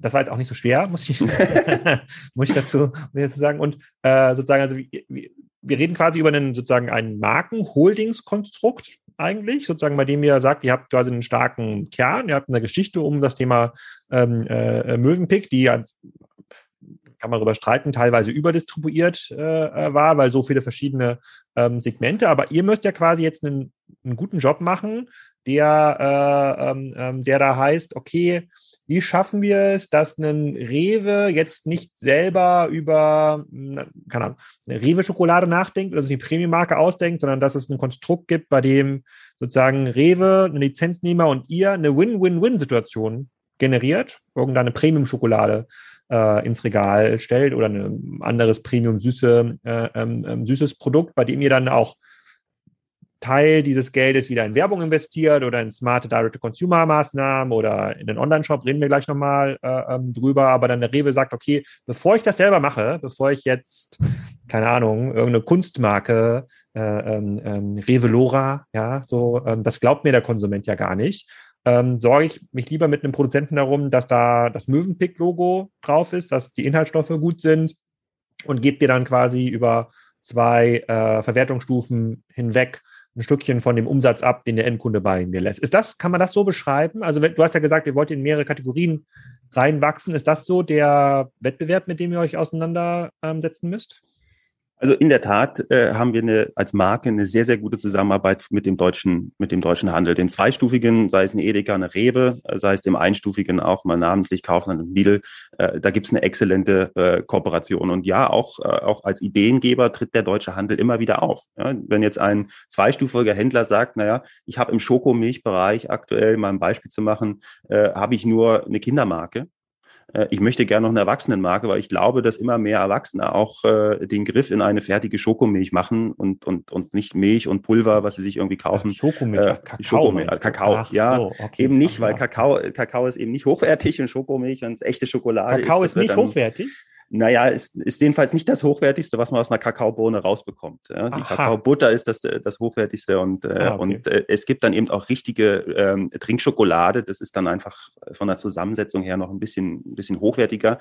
das war jetzt auch nicht so schwer, muss ich, muss ich dazu, dazu sagen. Und äh, sozusagen, also wir, wir reden quasi über einen sozusagen ein Marken-Holdings-Konstrukt eigentlich, sozusagen, bei dem ihr sagt, ihr habt quasi einen starken Kern, ihr habt eine Geschichte um das Thema ähm, äh, Mövenpick, die kann man darüber streiten, teilweise überdistribuiert äh, äh, war, weil so viele verschiedene ähm, Segmente. Aber ihr müsst ja quasi jetzt einen, einen guten Job machen, der, äh, ähm, ähm der da heißt, okay, wie schaffen wir es, dass ein Rewe jetzt nicht selber über, keine Ahnung, eine Rewe-Schokolade nachdenkt oder sich eine Premium-Marke ausdenkt, sondern dass es ein Konstrukt gibt, bei dem sozusagen Rewe, ein Lizenznehmer und ihr eine Win-Win-Win-Situation generiert, irgendeine Premium-Schokolade äh, ins Regal stellt oder ein anderes Premium-süße, äh, ähm, ähm, süßes Produkt, bei dem ihr dann auch Teil dieses Geldes wieder in Werbung investiert oder in smarte Direct-to-Consumer-Maßnahmen oder in den Online-Shop, reden wir gleich nochmal äh, ähm, drüber, aber dann der Rewe sagt, okay, bevor ich das selber mache, bevor ich jetzt, keine Ahnung, irgendeine Kunstmarke, äh, ähm, ähm, Rewe Lora, ja, so, ähm, das glaubt mir der Konsument ja gar nicht, ähm, sorge ich mich lieber mit einem Produzenten darum, dass da das Mövenpick-Logo drauf ist, dass die Inhaltsstoffe gut sind und gebe dir dann quasi über zwei äh, Verwertungsstufen hinweg ein Stückchen von dem Umsatz ab, den der Endkunde bei mir lässt. Ist das, kann man das so beschreiben? Also du hast ja gesagt, ihr wollt in mehrere Kategorien reinwachsen. Ist das so der Wettbewerb, mit dem ihr euch auseinandersetzen müsst? Also in der Tat äh, haben wir eine, als Marke eine sehr, sehr gute Zusammenarbeit mit dem deutschen, mit dem deutschen Handel. Den zweistufigen, sei es eine Edeka, eine Rewe, äh, sei es dem einstufigen auch mal namentlich Kaufland und Lidl, äh, da gibt's eine exzellente äh, Kooperation. Und ja, auch, äh, auch als Ideengeber tritt der deutsche Handel immer wieder auf. Ja, wenn jetzt ein zweistufiger Händler sagt, naja, ich habe im Schokomilchbereich aktuell, mal ein Beispiel zu machen, äh, habe ich nur eine Kindermarke ich möchte gerne noch eine Erwachsenenmarke, weil ich glaube, dass immer mehr Erwachsene auch äh, den Griff in eine fertige Schokomilch machen und, und, und nicht Milch und Pulver, was sie sich irgendwie kaufen. Schokomilch, äh, Kakao. Schokomilch, also Kakao, Ach, ja. So, okay. Eben nicht, weil Kakao, Kakao ist eben nicht hochwertig und Schokomilch, wenn es echte Schokolade Kakao ist. Kakao ist nicht hochwertig? Naja, ist, ist jedenfalls nicht das Hochwertigste, was man aus einer Kakaobohne rausbekommt. Ja. Die Kakaobutter ist das, das Hochwertigste und, äh, ah, okay. und äh, es gibt dann eben auch richtige ähm, Trinkschokolade. Das ist dann einfach von der Zusammensetzung her noch ein bisschen, ein bisschen hochwertiger.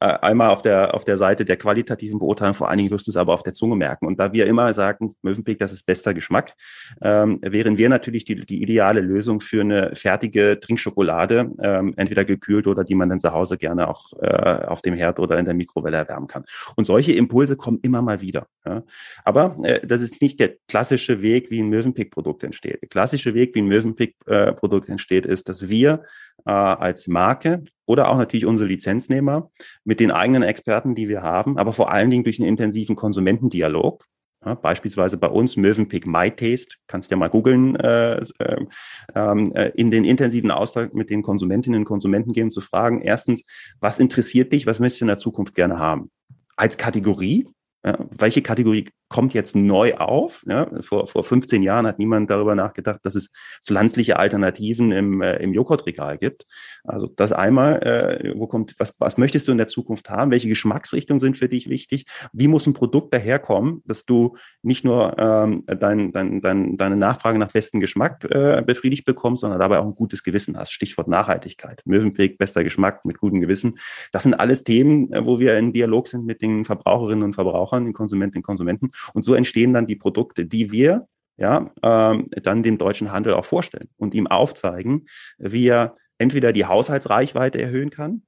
Äh, einmal auf der, auf der Seite der qualitativen Beurteilung, vor allen Dingen wirst du es aber auf der Zunge merken. Und da wir immer sagen, Mövenpick, das ist bester Geschmack, ähm, wären wir natürlich die, die ideale Lösung für eine fertige Trinkschokolade, ähm, entweder gekühlt oder die man dann zu Hause gerne auch äh, auf dem Herd oder in der Mikrowelle erwärmen kann. Und solche Impulse kommen immer mal wieder. Ja. Aber äh, das ist nicht der klassische Weg, wie ein Mövenpick-Produkt entsteht. Der klassische Weg, wie ein Mövenpick-Produkt entsteht, ist, dass wir äh, als Marke oder auch natürlich unsere Lizenznehmer mit den eigenen Experten, die wir haben, aber vor allen Dingen durch einen intensiven Konsumentendialog. Ja, beispielsweise bei uns Mövenpick My Taste, kannst du ja mal googeln, äh, äh, äh, in den intensiven Austausch mit den Konsumentinnen und Konsumenten gehen, zu fragen, erstens, was interessiert dich, was möchtest du in der Zukunft gerne haben? Als Kategorie, ja, welche Kategorie kommt jetzt neu auf? Ja, vor, vor 15 Jahren hat niemand darüber nachgedacht, dass es pflanzliche Alternativen im, äh, im Joghurtregal gibt. Also das einmal, äh, wo kommt, was, was möchtest du in der Zukunft haben? Welche Geschmacksrichtungen sind für dich wichtig? Wie muss ein Produkt daherkommen, dass du nicht nur ähm, dein, dein, dein, deine Nachfrage nach bestem Geschmack äh, befriedigt bekommst, sondern dabei auch ein gutes Gewissen hast? Stichwort Nachhaltigkeit. Mövenpick, bester Geschmack mit gutem Gewissen. Das sind alles Themen, äh, wo wir in Dialog sind mit den Verbraucherinnen und Verbrauchern, den Konsumentinnen und Konsumenten. Und so entstehen dann die Produkte, die wir ja, ähm, dann dem deutschen Handel auch vorstellen und ihm aufzeigen, wie er entweder die Haushaltsreichweite erhöhen kann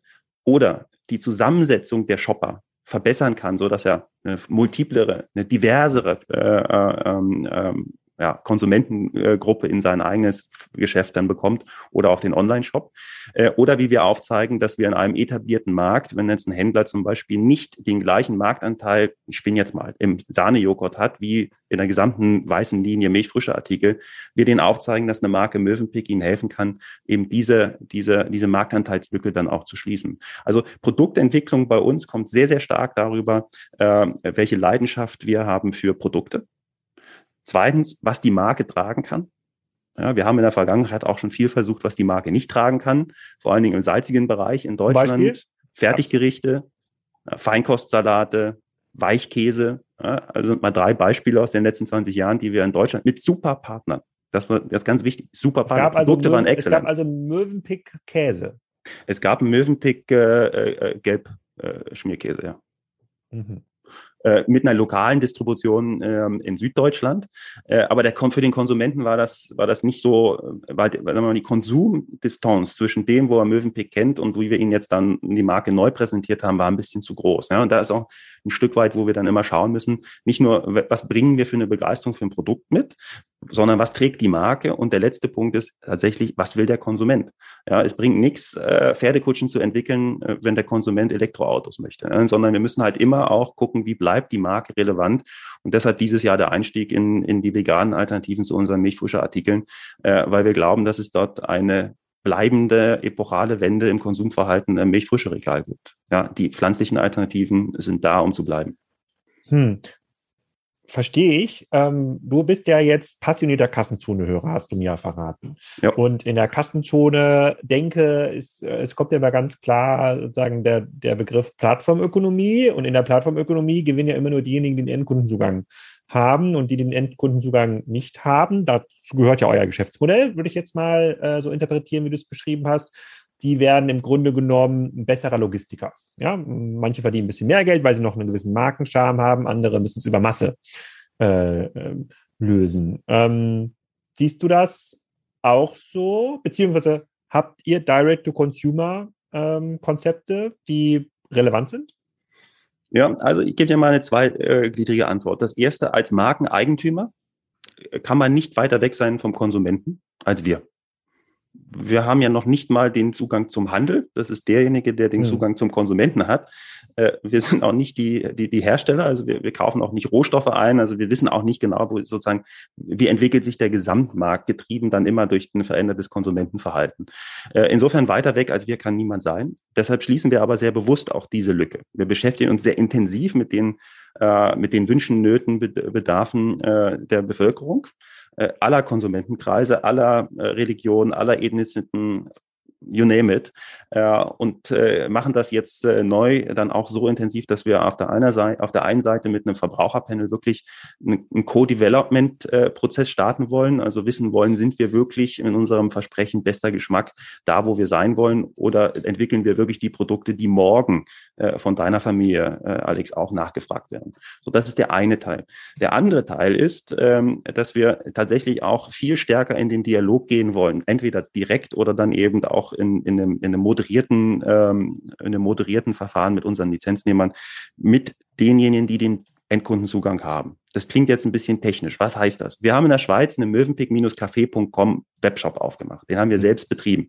oder die Zusammensetzung der Shopper verbessern kann, so dass er eine multiplere, eine diversere äh, äh, ähm, ähm ja, Konsumentengruppe in sein eigenes Geschäft dann bekommt oder auf den Online-Shop. Äh, oder wie wir aufzeigen, dass wir in einem etablierten Markt, wenn jetzt ein Händler zum Beispiel nicht den gleichen Marktanteil, ich spinne jetzt mal, im Sahnejoghurt hat, wie in der gesamten weißen Linie milchfrische Artikel, wir den aufzeigen, dass eine Marke Mövenpick ihnen helfen kann, eben diese, diese, diese Marktanteilslücke dann auch zu schließen. Also Produktentwicklung bei uns kommt sehr, sehr stark darüber, äh, welche Leidenschaft wir haben für Produkte Zweitens, was die Marke tragen kann. Ja, wir haben in der Vergangenheit auch schon viel versucht, was die Marke nicht tragen kann, vor allen Dingen im salzigen Bereich in Deutschland. Beispiel? Fertiggerichte, Feinkostsalate, Weichkäse. Ja, also mal drei Beispiele aus den letzten 20 Jahren, die wir in Deutschland mit super Partnern. Das war das ist ganz wichtig. Super Partner. Also Produkte Möwen, waren exzellent. Es gab also Mövenpick Käse. Es gab Mövenpick äh, äh, Gelb äh, Schmierkäse, ja. Mhm. Äh, mit einer lokalen Distribution ähm, in Süddeutschland. Äh, aber der, für den Konsumenten war das, war das nicht so, äh, weil, die Konsumdistanz zwischen dem, wo er Mövenpick kennt und wie wir ihn jetzt dann in die Marke neu präsentiert haben, war ein bisschen zu groß. Ja? Und da ist auch ein Stück weit, wo wir dann immer schauen müssen, nicht nur, was bringen wir für eine Begeisterung für ein Produkt mit, sondern was trägt die Marke? Und der letzte Punkt ist tatsächlich, was will der Konsument? Ja, es bringt nichts, äh, Pferdekutschen zu entwickeln, äh, wenn der Konsument Elektroautos möchte, sondern wir müssen halt immer auch gucken, wie bleibt die Marke relevant. Und deshalb dieses Jahr der Einstieg in, in die veganen Alternativen zu unseren Milchfuscherartikeln, äh, weil wir glauben, dass es dort eine bleibende epochale Wende im Konsumverhalten im Milchfrischeregal gibt. Ja, die pflanzlichen Alternativen sind da, um zu bleiben. Hm verstehe ich. Ähm, du bist ja jetzt passionierter Kassenzone-Hörer, hast du mir ja verraten. Ja. Und in der Kassenzone denke, ist, äh, es kommt ja immer ganz klar sozusagen der, der Begriff Plattformökonomie. Und in der Plattformökonomie gewinnen ja immer nur diejenigen, die den Endkundenzugang haben und die den Endkundenzugang nicht haben. Dazu gehört ja euer Geschäftsmodell, würde ich jetzt mal äh, so interpretieren, wie du es beschrieben hast die werden im Grunde genommen ein besserer Logistiker. Ja, manche verdienen ein bisschen mehr Geld, weil sie noch einen gewissen Markenscham haben, andere müssen es über Masse äh, äh, lösen. Ähm, siehst du das auch so? Beziehungsweise habt ihr Direct-to-Consumer-Konzepte, ähm, die relevant sind? Ja, also ich gebe dir mal eine zweigliedrige Antwort. Das erste, als Markeneigentümer kann man nicht weiter weg sein vom Konsumenten als wir wir haben ja noch nicht mal den Zugang zum Handel. Das ist derjenige, der den mhm. Zugang zum Konsumenten hat. Äh, wir sind auch nicht die, die, die Hersteller, also wir, wir kaufen auch nicht Rohstoffe ein. Also wir wissen auch nicht genau, wo sozusagen, wie entwickelt sich der Gesamtmarkt, getrieben dann immer durch ein verändertes Konsumentenverhalten. Äh, insofern weiter weg als wir kann niemand sein. Deshalb schließen wir aber sehr bewusst auch diese Lücke. Wir beschäftigen uns sehr intensiv mit den, äh, mit den Wünschen, Nöten, Bedarfen der Bevölkerung. Äh, aller Konsumentenkreise, aller äh, Religionen, aller Ethniziten, you name it, äh, und äh, machen das jetzt äh, neu dann auch so intensiv, dass wir auf der, einer Seite, auf der einen Seite mit einem Verbraucherpanel wirklich einen Co-Development-Prozess starten wollen, also wissen wollen, sind wir wirklich in unserem Versprechen bester Geschmack da, wo wir sein wollen, oder entwickeln wir wirklich die Produkte, die morgen von deiner Familie, Alex, auch nachgefragt werden. So, das ist der eine Teil. Der andere Teil ist, ähm, dass wir tatsächlich auch viel stärker in den Dialog gehen wollen, entweder direkt oder dann eben auch auch in, in, einem, in einem moderierten, ähm, in einem moderierten Verfahren mit unseren Lizenznehmern, mit denjenigen, die den Endkundenzugang haben. Das klingt jetzt ein bisschen technisch. Was heißt das? Wir haben in der Schweiz einen mövenpick-café.com Webshop aufgemacht. Den haben wir mhm. selbst betrieben.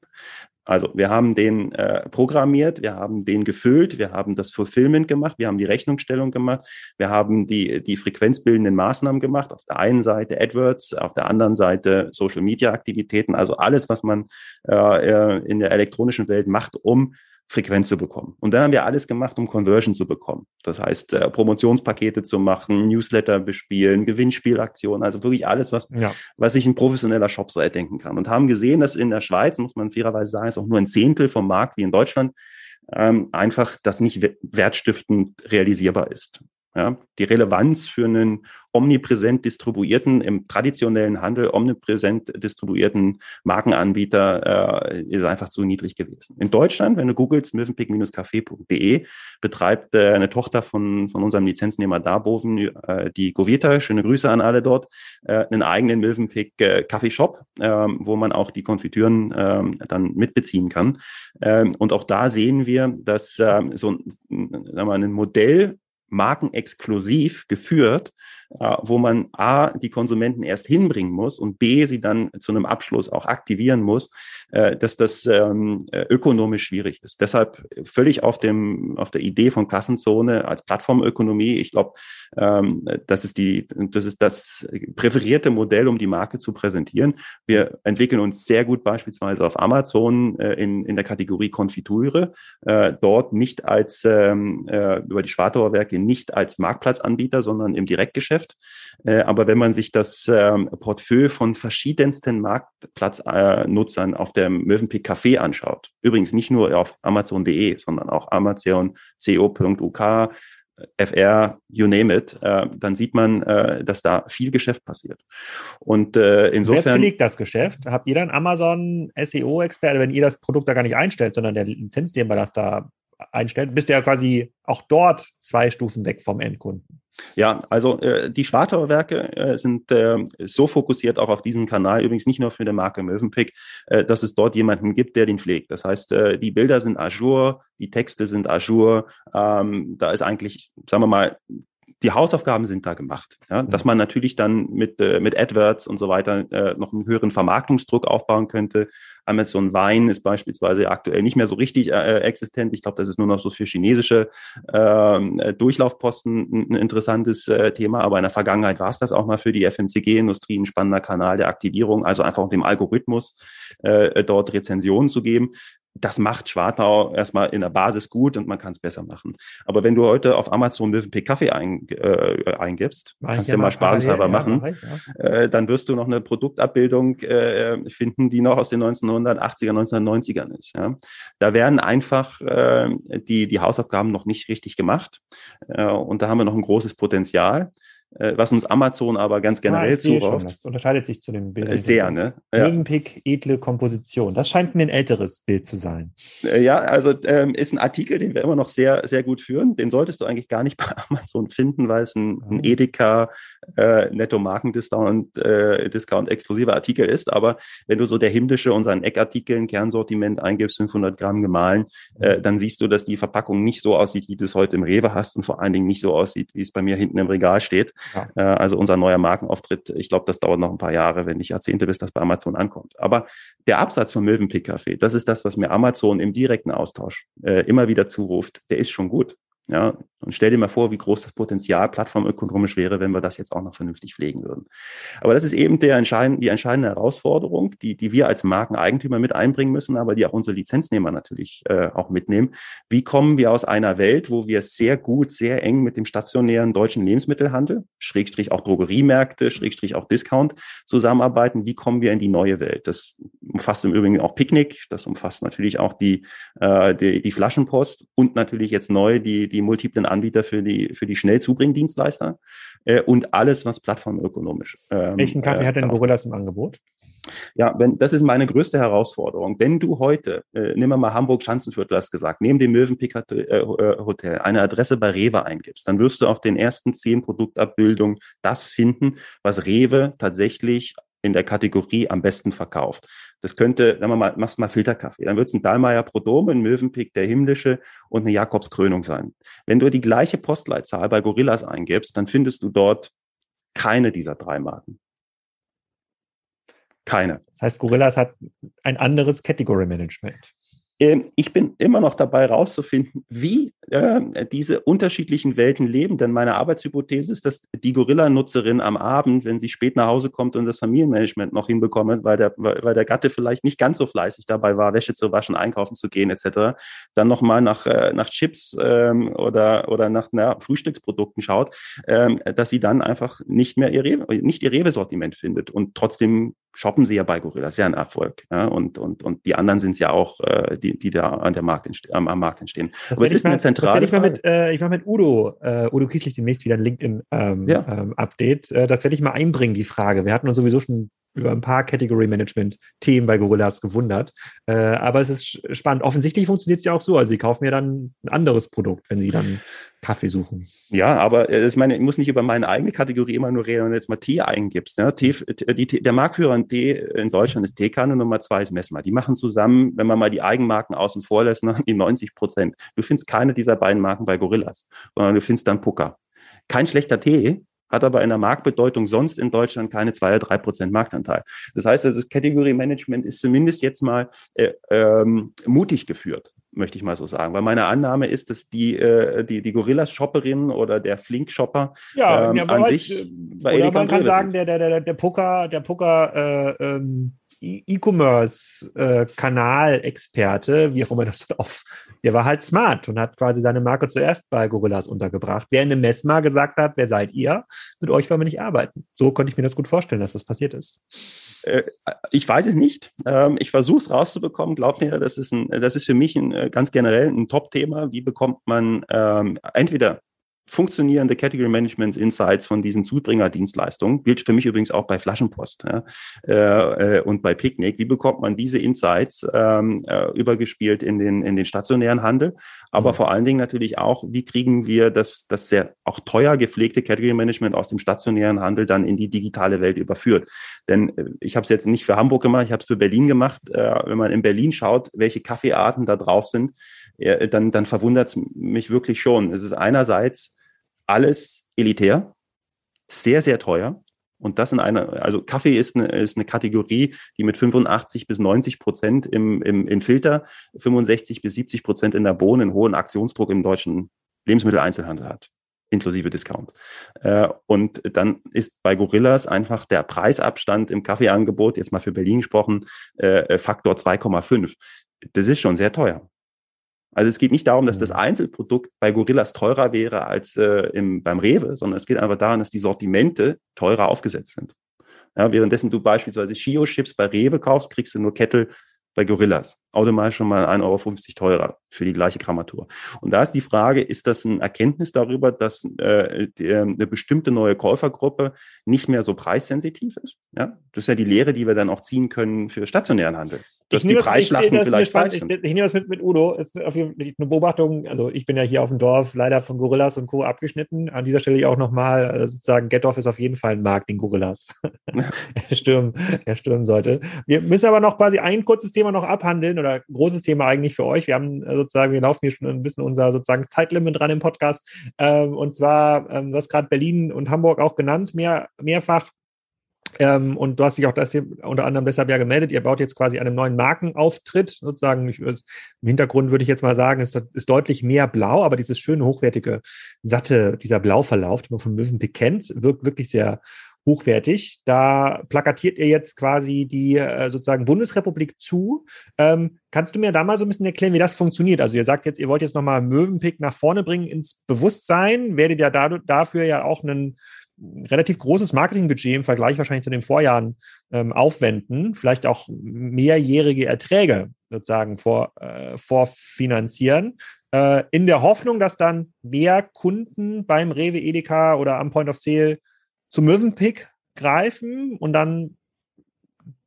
Also wir haben den äh, programmiert, wir haben den gefüllt, wir haben das Fulfillment gemacht, wir haben die Rechnungsstellung gemacht, wir haben die, die frequenzbildenden Maßnahmen gemacht. Auf der einen Seite AdWords, auf der anderen Seite Social Media Aktivitäten, also alles, was man äh, äh in der elektronischen Welt macht, um Frequenz zu bekommen. Und dann haben wir alles gemacht, um Conversion zu bekommen. Das heißt, äh, Promotionspakete zu machen, Newsletter bespielen, Gewinnspielaktionen, also wirklich alles, was, ja. was sich ein professioneller Shop so erdenken kann. Und haben gesehen, dass in der Schweiz, muss man fairerweise sagen, ist auch nur ein Zehntel vom Markt wie in Deutschland, ähm, einfach das nicht wertstiftend realisierbar ist. Ja, die Relevanz für einen omnipräsent distribuierten, im traditionellen Handel omnipräsent distribuierten Markenanbieter äh, ist einfach zu niedrig gewesen. In Deutschland, wenn du googelst, mövenpick-café.de, betreibt äh, eine Tochter von, von unserem Lizenznehmer Darboven, äh, die Goveta, schöne Grüße an alle dort, äh, einen eigenen Mövenpick äh, Kaffeeshop, äh, wo man auch die Konfitüren äh, dann mitbeziehen kann. Äh, und auch da sehen wir, dass so ein, sagen wir, ein Modell markenexklusiv geführt, wo man A, die Konsumenten erst hinbringen muss und B, sie dann zu einem Abschluss auch aktivieren muss, äh, dass das ähm, äh, ökonomisch schwierig ist. Deshalb völlig auf dem, auf der Idee von Kassenzone als Plattformökonomie. Ich glaube, ähm, das ist die, das ist das präferierte Modell, um die Marke zu präsentieren. Wir entwickeln uns sehr gut beispielsweise auf Amazon in, in der Kategorie Konfitüre, dort nicht als ähm, über die Schwartauer Werke nicht als Marktplatzanbieter, sondern im Direktgeschäft Geschäft. Äh, aber wenn man sich das ähm, Portfolio von verschiedensten Marktplatznutzern auf dem Mövenpick Café anschaut, übrigens nicht nur auf Amazon.de, sondern auch Amazon, co.uk, FR, you name it, äh, dann sieht man, äh, dass da viel Geschäft passiert. Und äh, insofern. Wer pflegt das Geschäft? Habt ihr dann Amazon SEO-Experte, wenn ihr das Produkt da gar nicht einstellt, sondern der Lizenznehmer das da einstellt, bist du ja quasi auch dort zwei Stufen weg vom Endkunden. Ja, also äh, die Schwartauer Werke äh, sind äh, so fokussiert auch auf diesen Kanal, übrigens nicht nur für die Marke Mövenpick, äh, dass es dort jemanden gibt, der den pflegt. Das heißt, äh, die Bilder sind Azure, die Texte sind Azure, ähm, da ist eigentlich, sagen wir mal, die Hausaufgaben sind da gemacht. Ja? Dass man natürlich dann mit, äh, mit AdWords und so weiter äh, noch einen höheren Vermarktungsdruck aufbauen könnte. Amazon Wein ist beispielsweise aktuell nicht mehr so richtig äh, existent. Ich glaube, das ist nur noch so für chinesische ähm, äh, Durchlaufposten ein, ein interessantes äh, Thema. Aber in der Vergangenheit war es das auch mal für die FMCG-Industrie ein spannender Kanal der Aktivierung, also einfach dem Algorithmus äh, dort Rezensionen zu geben das macht Schwartau erstmal in der Basis gut und man kann es besser machen. Aber wenn du heute auf Amazon Mövenpick Kaffee ein, äh, eingibst, Mach kannst du ja mal spaßhalber ja, machen, ja. äh, dann wirst du noch eine Produktabbildung äh, finden, die noch aus den 1980er, 1990ern ist. Ja? Da werden einfach äh, die, die Hausaufgaben noch nicht richtig gemacht äh, und da haben wir noch ein großes Potenzial. Äh, was uns Amazon aber ganz generell ah, zurauft. Das unterscheidet sich zu den Bildern. Sehr, ne? Ja. Edle Komposition. Das scheint mir ein älteres Bild zu sein. Äh, ja, also ähm, ist ein Artikel, den wir immer noch sehr, sehr gut führen. Den solltest du eigentlich gar nicht bei Amazon finden, weil es ein, ein ah. Edeka äh, netto Markendiscount äh, Discount exklusiver Artikel ist. Aber wenn du so der himmlische unseren Eckartikeln Kernsortiment eingibst, 500 Gramm gemahlen, äh, mhm. dann siehst du, dass die Verpackung nicht so aussieht, wie du es heute im Rewe hast und vor allen Dingen nicht so aussieht, wie es bei mir hinten im Regal steht. Ja. Äh, also unser neuer Markenauftritt, ich glaube, das dauert noch ein paar Jahre, wenn nicht Jahrzehnte, bis das bei Amazon ankommt. Aber der Absatz von Mövenpick Kaffee, das ist das, was mir Amazon im direkten Austausch äh, immer wieder zuruft, der ist schon gut. Ja, und stell dir mal vor, wie groß das Potenzial plattformökonomisch wäre, wenn wir das jetzt auch noch vernünftig pflegen würden. Aber das ist eben der entscheidende, die entscheidende Herausforderung, die, die wir als Markeneigentümer mit einbringen müssen, aber die auch unsere Lizenznehmer natürlich äh, auch mitnehmen. Wie kommen wir aus einer Welt, wo wir sehr gut, sehr eng mit dem stationären deutschen Lebensmittelhandel, Schrägstrich auch Drogeriemärkte, Schrägstrich auch Discount zusammenarbeiten? Wie kommen wir in die neue Welt? Das umfasst im Übrigen auch Picknick, das umfasst natürlich auch die, äh, die, die Flaschenpost und natürlich jetzt neu die, die die multiplen Anbieter für die, für die Schnellzubringdienstleister äh, und alles, was plattformökonomisch. Ähm, Welchen Kaffee äh, hat denn Gorillas im Angebot? Ja, wenn, das ist meine größte Herausforderung. Wenn du heute, äh, nehmen wir mal Hamburg Schanzenviertel, hast gesagt, neben dem Mövenpick äh, Hotel eine Adresse bei Rewe eingibst, dann wirst du auf den ersten zehn Produktabbildungen das finden, was Rewe tatsächlich in der Kategorie am besten verkauft. Das könnte, wenn man mal, machst mal Filterkaffee, dann wird es ein Dahlmeier Prodome, ein Mövenpick, der himmlische und eine Jakobskrönung sein. Wenn du die gleiche Postleitzahl bei Gorillas eingibst, dann findest du dort keine dieser drei Marken. Keine. Das heißt, Gorillas hat ein anderes Category Management. Ähm, ich bin immer noch dabei rauszufinden, wie äh, diese unterschiedlichen Welten leben. Denn meine Arbeitshypothese ist, dass die Gorilla-Nutzerin am Abend, wenn sie spät nach Hause kommt und das Familienmanagement noch hinbekommt, weil der, weil der Gatte vielleicht nicht ganz so fleißig dabei war, Wäsche zu waschen, einkaufen zu gehen etc., dann nochmal nach, äh, nach Chips ähm, oder, oder nach na, Frühstücksprodukten schaut, ähm, dass sie dann einfach nicht mehr ihr Rewe, nicht ihr Rewe-Sortiment findet und trotzdem shoppen sie ja bei Gorilla, das ist ja ein Erfolg. Ja? Und, und, und die anderen sind es ja auch, äh, die, die da an der Markt am, am Markt entstehen. Das Aber es ist mal, eine zentrale ich, mal mit, äh, ich mache mit Udo, äh, Udo Kieslich demnächst wieder ein LinkedIn-Update. Ähm, ja. ähm, das werde ich mal einbringen, die Frage. Wir hatten uns sowieso schon über ein paar Category Management Themen bei Gorillas gewundert. Äh, aber es ist spannend. Offensichtlich funktioniert es ja auch so. Also sie kaufen ja dann ein anderes Produkt, wenn sie dann Kaffee suchen. Ja, aber äh, ich meine, ich muss nicht über meine eigene Kategorie immer nur reden, wenn du jetzt mal Tee eingibst. Ne? Tee, die, der Marktführer in Tee in Deutschland ist Teekanne, Nummer zwei ist Messmer. Die machen zusammen, wenn man mal die Eigenmarken außen vor lässt, ne, die 90 Prozent. Du findest keine dieser beiden Marken bei Gorillas, sondern du findest dann Pucker. Kein schlechter Tee, hat aber in der Marktbedeutung sonst in Deutschland keine zwei oder drei Prozent Marktanteil. Das heißt, also das Category Management ist zumindest jetzt mal äh, ähm, mutig geführt, möchte ich mal so sagen. Weil meine Annahme ist, dass die, äh, die, die Gorillas-Shopperin oder der Flink-Shopper ja, ähm, ja, an sich äh, bei oder man kann sagen, der, der, der, der Poker, der Poker äh, ähm E-Commerce-Kanal-Experte, wie auch immer das auf, der war halt smart und hat quasi seine Marke zuerst bei Gorillas untergebracht. Der in einem Messma gesagt hat, wer seid ihr? Mit euch wollen wir nicht arbeiten. So konnte ich mir das gut vorstellen, dass das passiert ist. Äh, ich weiß es nicht. Ähm, ich versuche es rauszubekommen. Glaub mir, das ist, ein, das ist für mich ein, äh, ganz generell ein Top-Thema. Wie bekommt man ähm, entweder funktionierende Category Management Insights von diesen Zubringerdienstleistungen. Gilt für mich übrigens auch bei Flaschenpost ja, äh, äh, und bei Picknick. Wie bekommt man diese Insights ähm, äh, übergespielt in den, in den stationären Handel? Aber mhm. vor allen Dingen natürlich auch, wie kriegen wir das, das sehr auch teuer gepflegte Category Management aus dem stationären Handel dann in die digitale Welt überführt? Denn äh, ich habe es jetzt nicht für Hamburg gemacht, ich habe es für Berlin gemacht. Äh, wenn man in Berlin schaut, welche Kaffeearten da drauf sind, dann, dann verwundert es mich wirklich schon. Es ist einerseits alles elitär, sehr, sehr teuer. Und das in einer, also Kaffee ist eine, ist eine Kategorie, die mit 85 bis 90 Prozent im, im, im Filter, 65 bis 70 Prozent in der Bohne einen hohen Aktionsdruck im deutschen Lebensmitteleinzelhandel hat, inklusive Discount. Äh, und dann ist bei Gorillas einfach der Preisabstand im Kaffeeangebot, jetzt mal für Berlin gesprochen, äh, Faktor 2,5. Das ist schon sehr teuer. Also es geht nicht darum, dass das mhm. Einzelprodukt bei Gorillas teurer wäre als äh, im, beim Rewe, sondern es geht einfach daran, dass die Sortimente teurer aufgesetzt sind. Ja, währenddessen du beispielsweise Shio-Chips bei Rewe kaufst, kriegst du nur Kettel bei Gorillas. Automatisch schon mal 1,50 Euro teurer für die gleiche Grammatur. Und da ist die Frage, ist das ein Erkenntnis darüber, dass äh, die, eine bestimmte neue Käufergruppe nicht mehr so preissensitiv ist? Ja? Das ist ja die Lehre, die wir dann auch ziehen können für stationären Handel dass die Preisschlachten ich, vielleicht falsch sind. Ich, ich, nehme das mit, mit Udo. Ist auf jeden Fall eine Beobachtung. Also ich bin ja hier auf dem Dorf leider von Gorillas und Co. abgeschnitten. An dieser Stelle auch nochmal äh, sozusagen, Getdorf ist auf jeden Fall ein Markt, den Gorillas er, stürmen, er stürmen sollte. Wir müssen aber noch quasi ein kurzes Thema noch abhandeln oder großes Thema eigentlich für euch. Wir haben äh, sozusagen, wir laufen hier schon ein bisschen unser sozusagen Zeitlimit dran im Podcast. Ähm, und zwar, ähm, du hast gerade Berlin und Hamburg auch genannt, mehr, mehrfach. Ähm, und du hast dich auch das hier unter anderem deshalb ja gemeldet. Ihr baut jetzt quasi einen neuen Markenauftritt. Sozusagen, ich, im Hintergrund würde ich jetzt mal sagen, ist, ist deutlich mehr blau, aber dieses schöne, hochwertige, satte, dieser Blauverlauf, den man von Mövenpick kennt, wirkt wirklich sehr hochwertig. Da plakatiert ihr jetzt quasi die äh, sozusagen Bundesrepublik zu. Ähm, kannst du mir da mal so ein bisschen erklären, wie das funktioniert? Also ihr sagt jetzt, ihr wollt jetzt nochmal Mövenpick nach vorne bringen ins Bewusstsein, werdet ja da, dafür ja auch einen relativ großes Marketingbudget im Vergleich wahrscheinlich zu den Vorjahren ähm, aufwenden, vielleicht auch mehrjährige Erträge sozusagen vor, äh, vorfinanzieren, äh, in der Hoffnung, dass dann mehr Kunden beim Rewe, Edeka oder am Point of Sale zum Mövenpick greifen und dann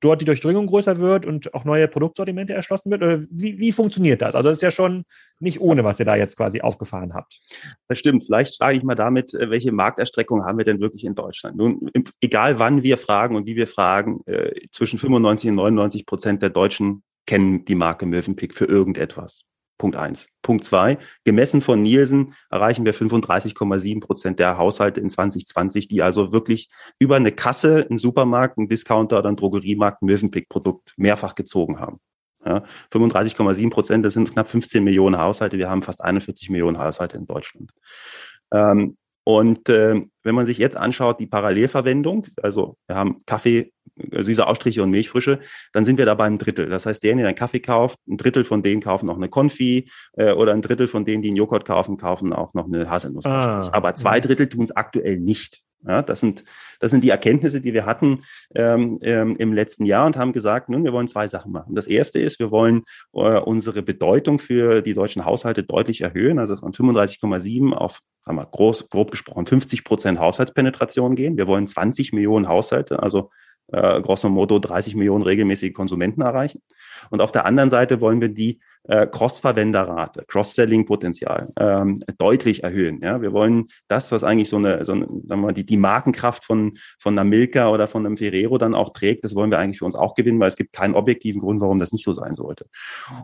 dort die Durchdringung größer wird und auch neue Produktsortimente erschlossen wird? Oder wie, wie funktioniert das? Also das ist ja schon nicht ohne, was ihr da jetzt quasi aufgefahren habt. Das stimmt. Vielleicht frage ich mal damit, äh, welche Markterstreckung haben wir denn wirklich in Deutschland? Nun, egal wann wir fragen und wie wir fragen, äh, zwischen 95 und 99 Prozent der Deutschen kennen die Marke Mövenpick für irgendetwas. Punkt eins. Punkt zwei, gemessen von Nielsen erreichen wir 35,7 Prozent der Haushalte in 2020, die also wirklich über eine Kasse, einen Supermarkt, einen Discounter oder einen Drogeriemarkt ein Mövenpick-Produkt mehrfach gezogen haben. Ja, 35,7 Prozent, das sind knapp 15 Millionen Haushalte. Wir haben fast 41 Millionen Haushalte in Deutschland. Ähm, und äh, wenn man sich jetzt anschaut, die Parallelverwendung, also wir haben Kaffee, äh, süße Ausstriche und Milchfrische, dann sind wir da bei einem Drittel. Das heißt, derjenige, der einen Kaffee kauft, ein Drittel von denen kaufen auch eine Konfi äh, oder ein Drittel von denen, die einen Joghurt kaufen, kaufen auch noch eine Haselnuss. Ah, Aber zwei Drittel tun es aktuell nicht. Ja, das sind, das sind die Erkenntnisse, die wir hatten ähm, ähm, im letzten Jahr und haben gesagt, nun, wir wollen zwei Sachen machen. Das erste ist, wir wollen äh, unsere Bedeutung für die deutschen Haushalte deutlich erhöhen, also von 35,7 auf haben wir groß, grob gesprochen, 50 Prozent Haushaltspenetration gehen. Wir wollen 20 Millionen Haushalte, also äh, grosso modo 30 Millionen regelmäßige Konsumenten erreichen. Und auf der anderen Seite wollen wir die äh, Cross-Verwenderrate, Cross-Selling-Potenzial ähm, deutlich erhöhen. Ja? Wir wollen das, was eigentlich so eine, so eine sagen wir mal, die, die Markenkraft von, von einer Milka oder von einem Ferrero dann auch trägt, das wollen wir eigentlich für uns auch gewinnen, weil es gibt keinen objektiven Grund, warum das nicht so sein sollte.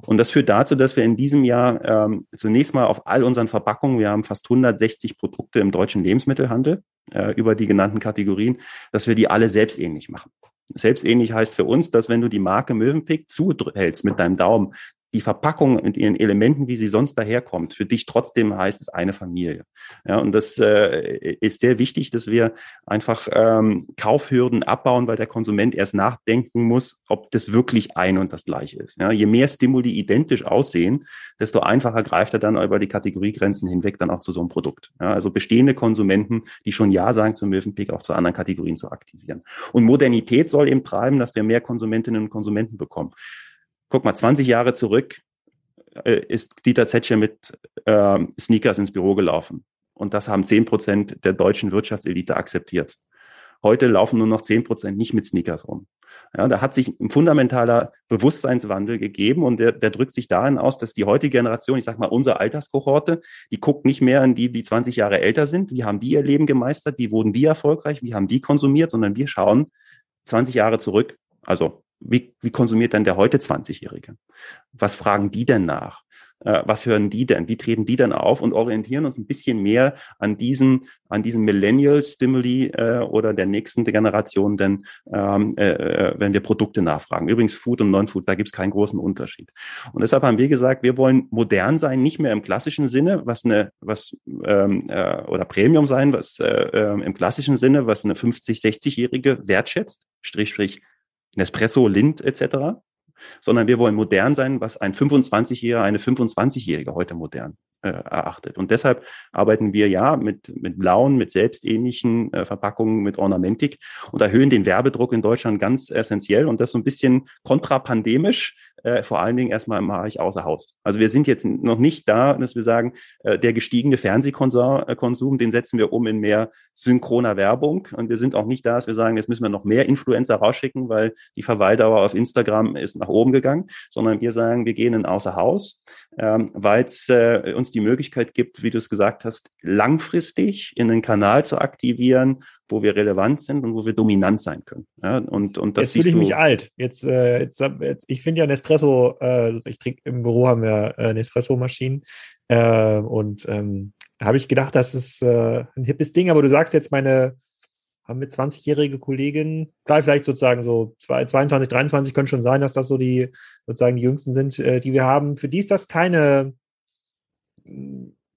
Und das führt dazu, dass wir in diesem Jahr ähm, zunächst mal auf all unseren Verpackungen, wir haben fast 160 Produkte im deutschen Lebensmittelhandel äh, über die genannten Kategorien, dass wir die alle selbstähnlich machen. Selbstähnlich heißt für uns, dass wenn du die Marke Mövenpick zuhältst mit deinem Daumen, die Verpackung mit ihren Elementen, wie sie sonst daherkommt, für dich trotzdem heißt es eine Familie. Ja, und das äh, ist sehr wichtig, dass wir einfach ähm, Kaufhürden abbauen, weil der Konsument erst nachdenken muss, ob das wirklich ein und das gleiche ist. Ja, je mehr Stimuli identisch aussehen, desto einfacher greift er dann über die Kategoriegrenzen hinweg dann auch zu so einem Produkt. Ja, also bestehende Konsumenten, die schon Ja sagen zum Mövenpick, auch zu anderen Kategorien zu aktivieren. Und Modernität soll eben treiben, dass wir mehr Konsumentinnen und Konsumenten bekommen guck mal, 20 Jahre zurück äh, ist Dieter Zetsche mit äh, Sneakers ins Büro gelaufen. Und das haben 10 Prozent der deutschen Wirtschaftselite akzeptiert. Heute laufen nur noch 10 Prozent nicht mit Sneakers rum. Ja, da hat sich ein fundamentaler Bewusstseinswandel gegeben und der, der drückt sich darin aus, dass die heutige Generation, ich sag mal unsere Alterskohorte, die guckt nicht mehr an die, die 20 Jahre älter sind. Wie haben die ihr Leben gemeistert? Wie wurden die erfolgreich? Wie haben die konsumiert? Sondern wir schauen 20 Jahre zurück. Also wie, wie konsumiert dann der heute 20-Jährige? Was fragen die denn nach? Äh, was hören die denn? Wie treten die denn auf? Und orientieren uns ein bisschen mehr an diesen, an diesen Millennial-Stimuli äh, oder der nächsten Generation, denn ähm, äh, äh, wenn wir Produkte nachfragen. Übrigens Food und Non-Food, da gibt es keinen großen Unterschied. Und deshalb haben wir gesagt, wir wollen modern sein, nicht mehr im klassischen Sinne, was eine, was ähm, äh, oder Premium sein, was äh, äh, im klassischen Sinne, was eine 50, 60-Jährige wertschätzt, Strich, Strich, Nespresso, Lind etc., sondern wir wollen modern sein, was ein 25-Jähriger, eine 25-Jährige heute modern äh, erachtet. Und deshalb arbeiten wir ja mit, mit blauen, mit selbstähnlichen äh, Verpackungen, mit Ornamentik und erhöhen den Werbedruck in Deutschland ganz essentiell und das so ein bisschen kontrapandemisch äh, vor allen Dingen erstmal im Bereich außer Haus. Also wir sind jetzt noch nicht da, dass wir sagen, äh, der gestiegene Fernsehkonsum, äh, den setzen wir um in mehr synchroner Werbung. Und wir sind auch nicht da, dass wir sagen, jetzt müssen wir noch mehr Influencer rausschicken, weil die Verweildauer auf Instagram ist nach oben gegangen, sondern wir sagen, wir gehen in außer Haus, ähm, weil es äh, uns die Möglichkeit gibt, wie du es gesagt hast, langfristig in den Kanal zu aktivieren wo wir relevant sind und wo wir dominant sein können. Ja, und, und das jetzt fühle ich mich alt. Jetzt, äh, jetzt, jetzt ich finde ja Nespresso, äh, ich trinke im Büro haben wir äh, Nespresso-Maschinen äh, und ähm, da habe ich gedacht, das ist äh, ein hippes Ding, aber du sagst jetzt, meine haben wir 20-jährige Kolleginnen, klar, vielleicht sozusagen so 22, 23 können schon sein, dass das so die sozusagen die jüngsten sind, äh, die wir haben. Für die ist das keine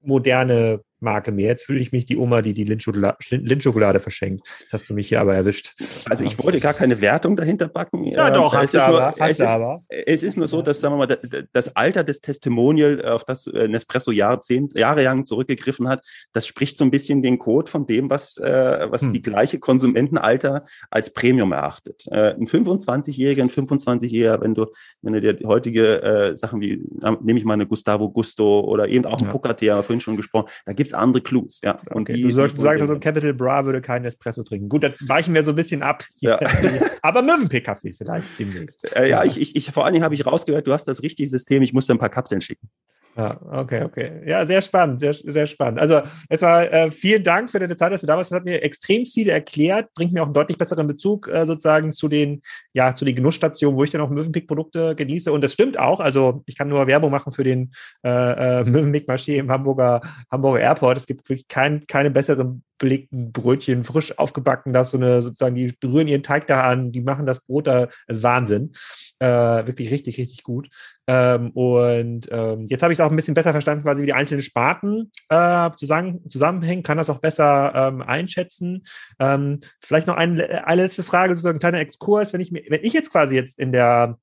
moderne Marke mehr. Jetzt fühle ich mich die Oma, die die Lindschokolade, verschenkt. Das hast du mich hier aber erwischt. Also ich wollte gar keine Wertung dahinter backen. Ja, ähm, doch, hast du aber. Nur, es, ist, aber. es ist nur so, dass, sagen wir mal, das Alter des Testimonial, auf das äh, Nespresso Jahrzehnt, jahrelang zurückgegriffen hat, das spricht so ein bisschen den Code von dem, was, äh, was hm. die gleiche Konsumentenalter als Premium erachtet. Äh, ein 25-Jähriger, ein 25-Jähriger, wenn du, wenn du dir heutige äh, Sachen wie, nehme ich mal eine Gustavo Gusto oder eben auch ein ja. Pucatera, vorhin schon gesprochen, da gibt es andere Clues, ja. Und okay, die, du, sagst, du sagst also, Capital Bra würde keinen Espresso trinken. Gut, dann weichen wir so ein bisschen ab. Ja. Aber Möwenpick-Kaffee vielleicht demnächst. Äh, ja, ich, ich, ich, vor allen Dingen habe ich rausgehört, du hast das richtige System, ich muss dir ein paar Kapseln schicken. Ja, okay, okay. Ja, sehr spannend, sehr, sehr spannend. Also erstmal äh, vielen Dank für deine Zeit, dass du da warst. Das hat mir extrem viel erklärt, bringt mir auch einen deutlich besseren Bezug äh, sozusagen zu den, ja, zu den Genussstationen, wo ich dann auch Mövenpick-Produkte genieße. Und das stimmt auch. Also ich kann nur Werbung machen für den äh, äh, Mövenpick-Marché im Hamburger, Hamburger Airport. Es gibt wirklich kein, keine besseren belegten Brötchen frisch aufgebacken, das so eine sozusagen, die rühren ihren Teig da an, die machen das Brot da, das ist Wahnsinn. Äh, wirklich richtig, richtig gut. Ähm, und ähm, jetzt habe ich es auch ein bisschen besser verstanden, quasi wie die einzelnen Sparten äh, zusammen, zusammenhängen, kann das auch besser ähm, einschätzen. Ähm, vielleicht noch eine, eine letzte Frage, sozusagen ein kleiner Exkurs, wenn ich mir, wenn ich jetzt quasi jetzt in der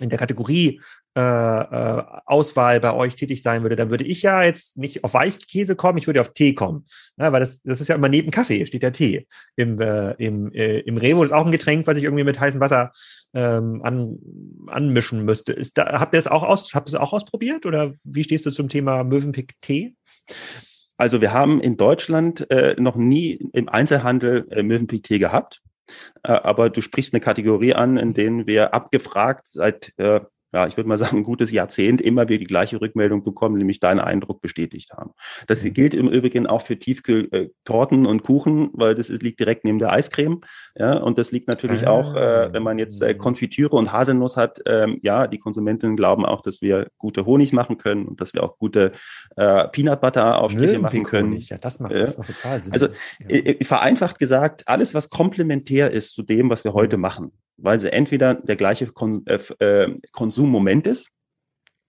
in der Kategorie äh, äh, Auswahl bei euch tätig sein würde, dann würde ich ja jetzt nicht auf Weichkäse kommen, ich würde auf Tee kommen. Ja, weil das, das ist ja immer neben Kaffee, steht der Tee. Im, äh, im, äh, im Revo ist auch ein Getränk, was ich irgendwie mit heißem Wasser ähm, an, anmischen müsste. Ist da, habt ihr das auch aus, habt ihr das auch ausprobiert oder wie stehst du zum Thema Mövenpick Tee? Also wir haben in Deutschland äh, noch nie im Einzelhandel äh, Mövenpick Tee gehabt. Äh, aber du sprichst eine Kategorie an, in denen wir abgefragt seit äh, ja, ich würde mal sagen, ein gutes Jahrzehnt immer wieder die gleiche Rückmeldung bekommen, nämlich deinen Eindruck bestätigt haben. Das gilt im Übrigen auch für Tiefkühltorten und Kuchen, weil das liegt direkt neben der Eiscreme. Ja, und das liegt natürlich ah. auch, äh, wenn man jetzt äh, Konfitüre und Haselnuss hat. Ähm, ja, die Konsumentinnen glauben auch, dass wir gute Honig machen können und dass wir auch gute äh, Peanut Butter Aufstriche machen können. Ja, das macht das auch total Sinn. Also ja. Äh, vereinfacht gesagt, alles, was komplementär ist zu dem, was wir heute machen, weil sie entweder der gleiche Kon äh, äh, Konsummoment ist,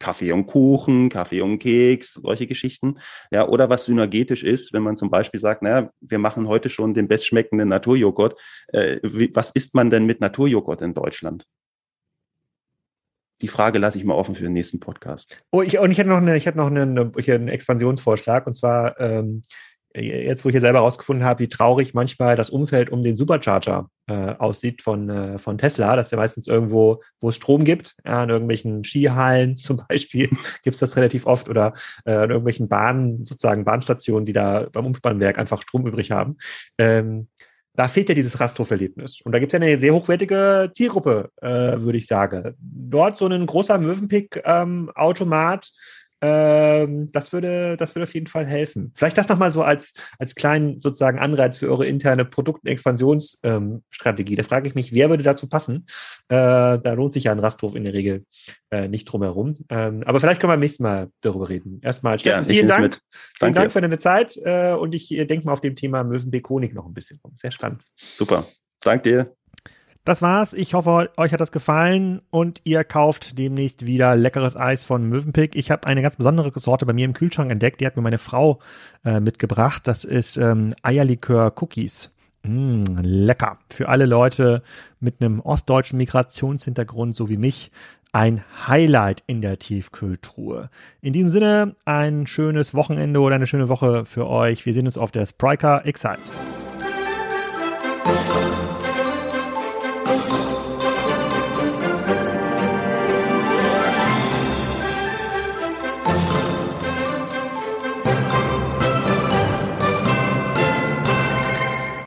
Kaffee und Kuchen, Kaffee und Keks, solche Geschichten. Ja, oder was synergetisch ist, wenn man zum Beispiel sagt, naja, wir machen heute schon den bestschmeckenden Naturjoghurt. Äh, wie, was isst man denn mit Naturjoghurt in Deutschland? Die Frage lasse ich mal offen für den nächsten Podcast. Oh, ich, und ich hätte noch, eine, ich hätte noch einen, einen Expansionsvorschlag, und zwar ähm, jetzt, wo ich ja selber herausgefunden habe, wie traurig manchmal das Umfeld um den Supercharger äh, aussieht von, äh, von Tesla, dass ja meistens irgendwo, wo es Strom gibt, ja, in irgendwelchen Skihallen zum Beispiel, gibt es das relativ oft oder äh, in irgendwelchen Bahnen, sozusagen Bahnstationen, die da beim Umspannwerk einfach Strom übrig haben. Ähm, da fehlt ja dieses Rasthof-Erlebnis. Und da gibt es ja eine sehr hochwertige Zielgruppe, äh, würde ich sagen. Dort so ein großer Mövenpick-Automat, ähm, Ähm, das würde, das würde auf jeden Fall helfen. Vielleicht das nochmal so als, als kleinen sozusagen Anreiz für eure interne Produkt- und Expansionsstrategie. Ähm, da frage ich mich, wer würde dazu passen? Äh, da lohnt sich ja ein Rasthof in der Regel äh, nicht drumherum. Ähm, aber vielleicht können wir beim nächsten Mal darüber reden. Erstmal, Steffen, ja, vielen Dank. Mit. Vielen Dank für deine Zeit äh, und ich äh, denke mal auf dem Thema Möwenbeek Honig noch ein bisschen rum. Sehr spannend. Super. Dank dir. Das war's. Ich hoffe, euch hat das gefallen und ihr kauft demnächst wieder leckeres Eis von Mövenpick. Ich habe eine ganz besondere Sorte bei mir im Kühlschrank entdeckt. Die hat mir meine Frau äh, mitgebracht. Das ist ähm, Eierlikör Cookies. Mm, lecker. Für alle Leute mit einem ostdeutschen Migrationshintergrund, so wie mich, ein Highlight in der Tiefkühltruhe. In diesem Sinne, ein schönes Wochenende oder eine schöne Woche für euch. Wir sehen uns auf der Spriker Excite.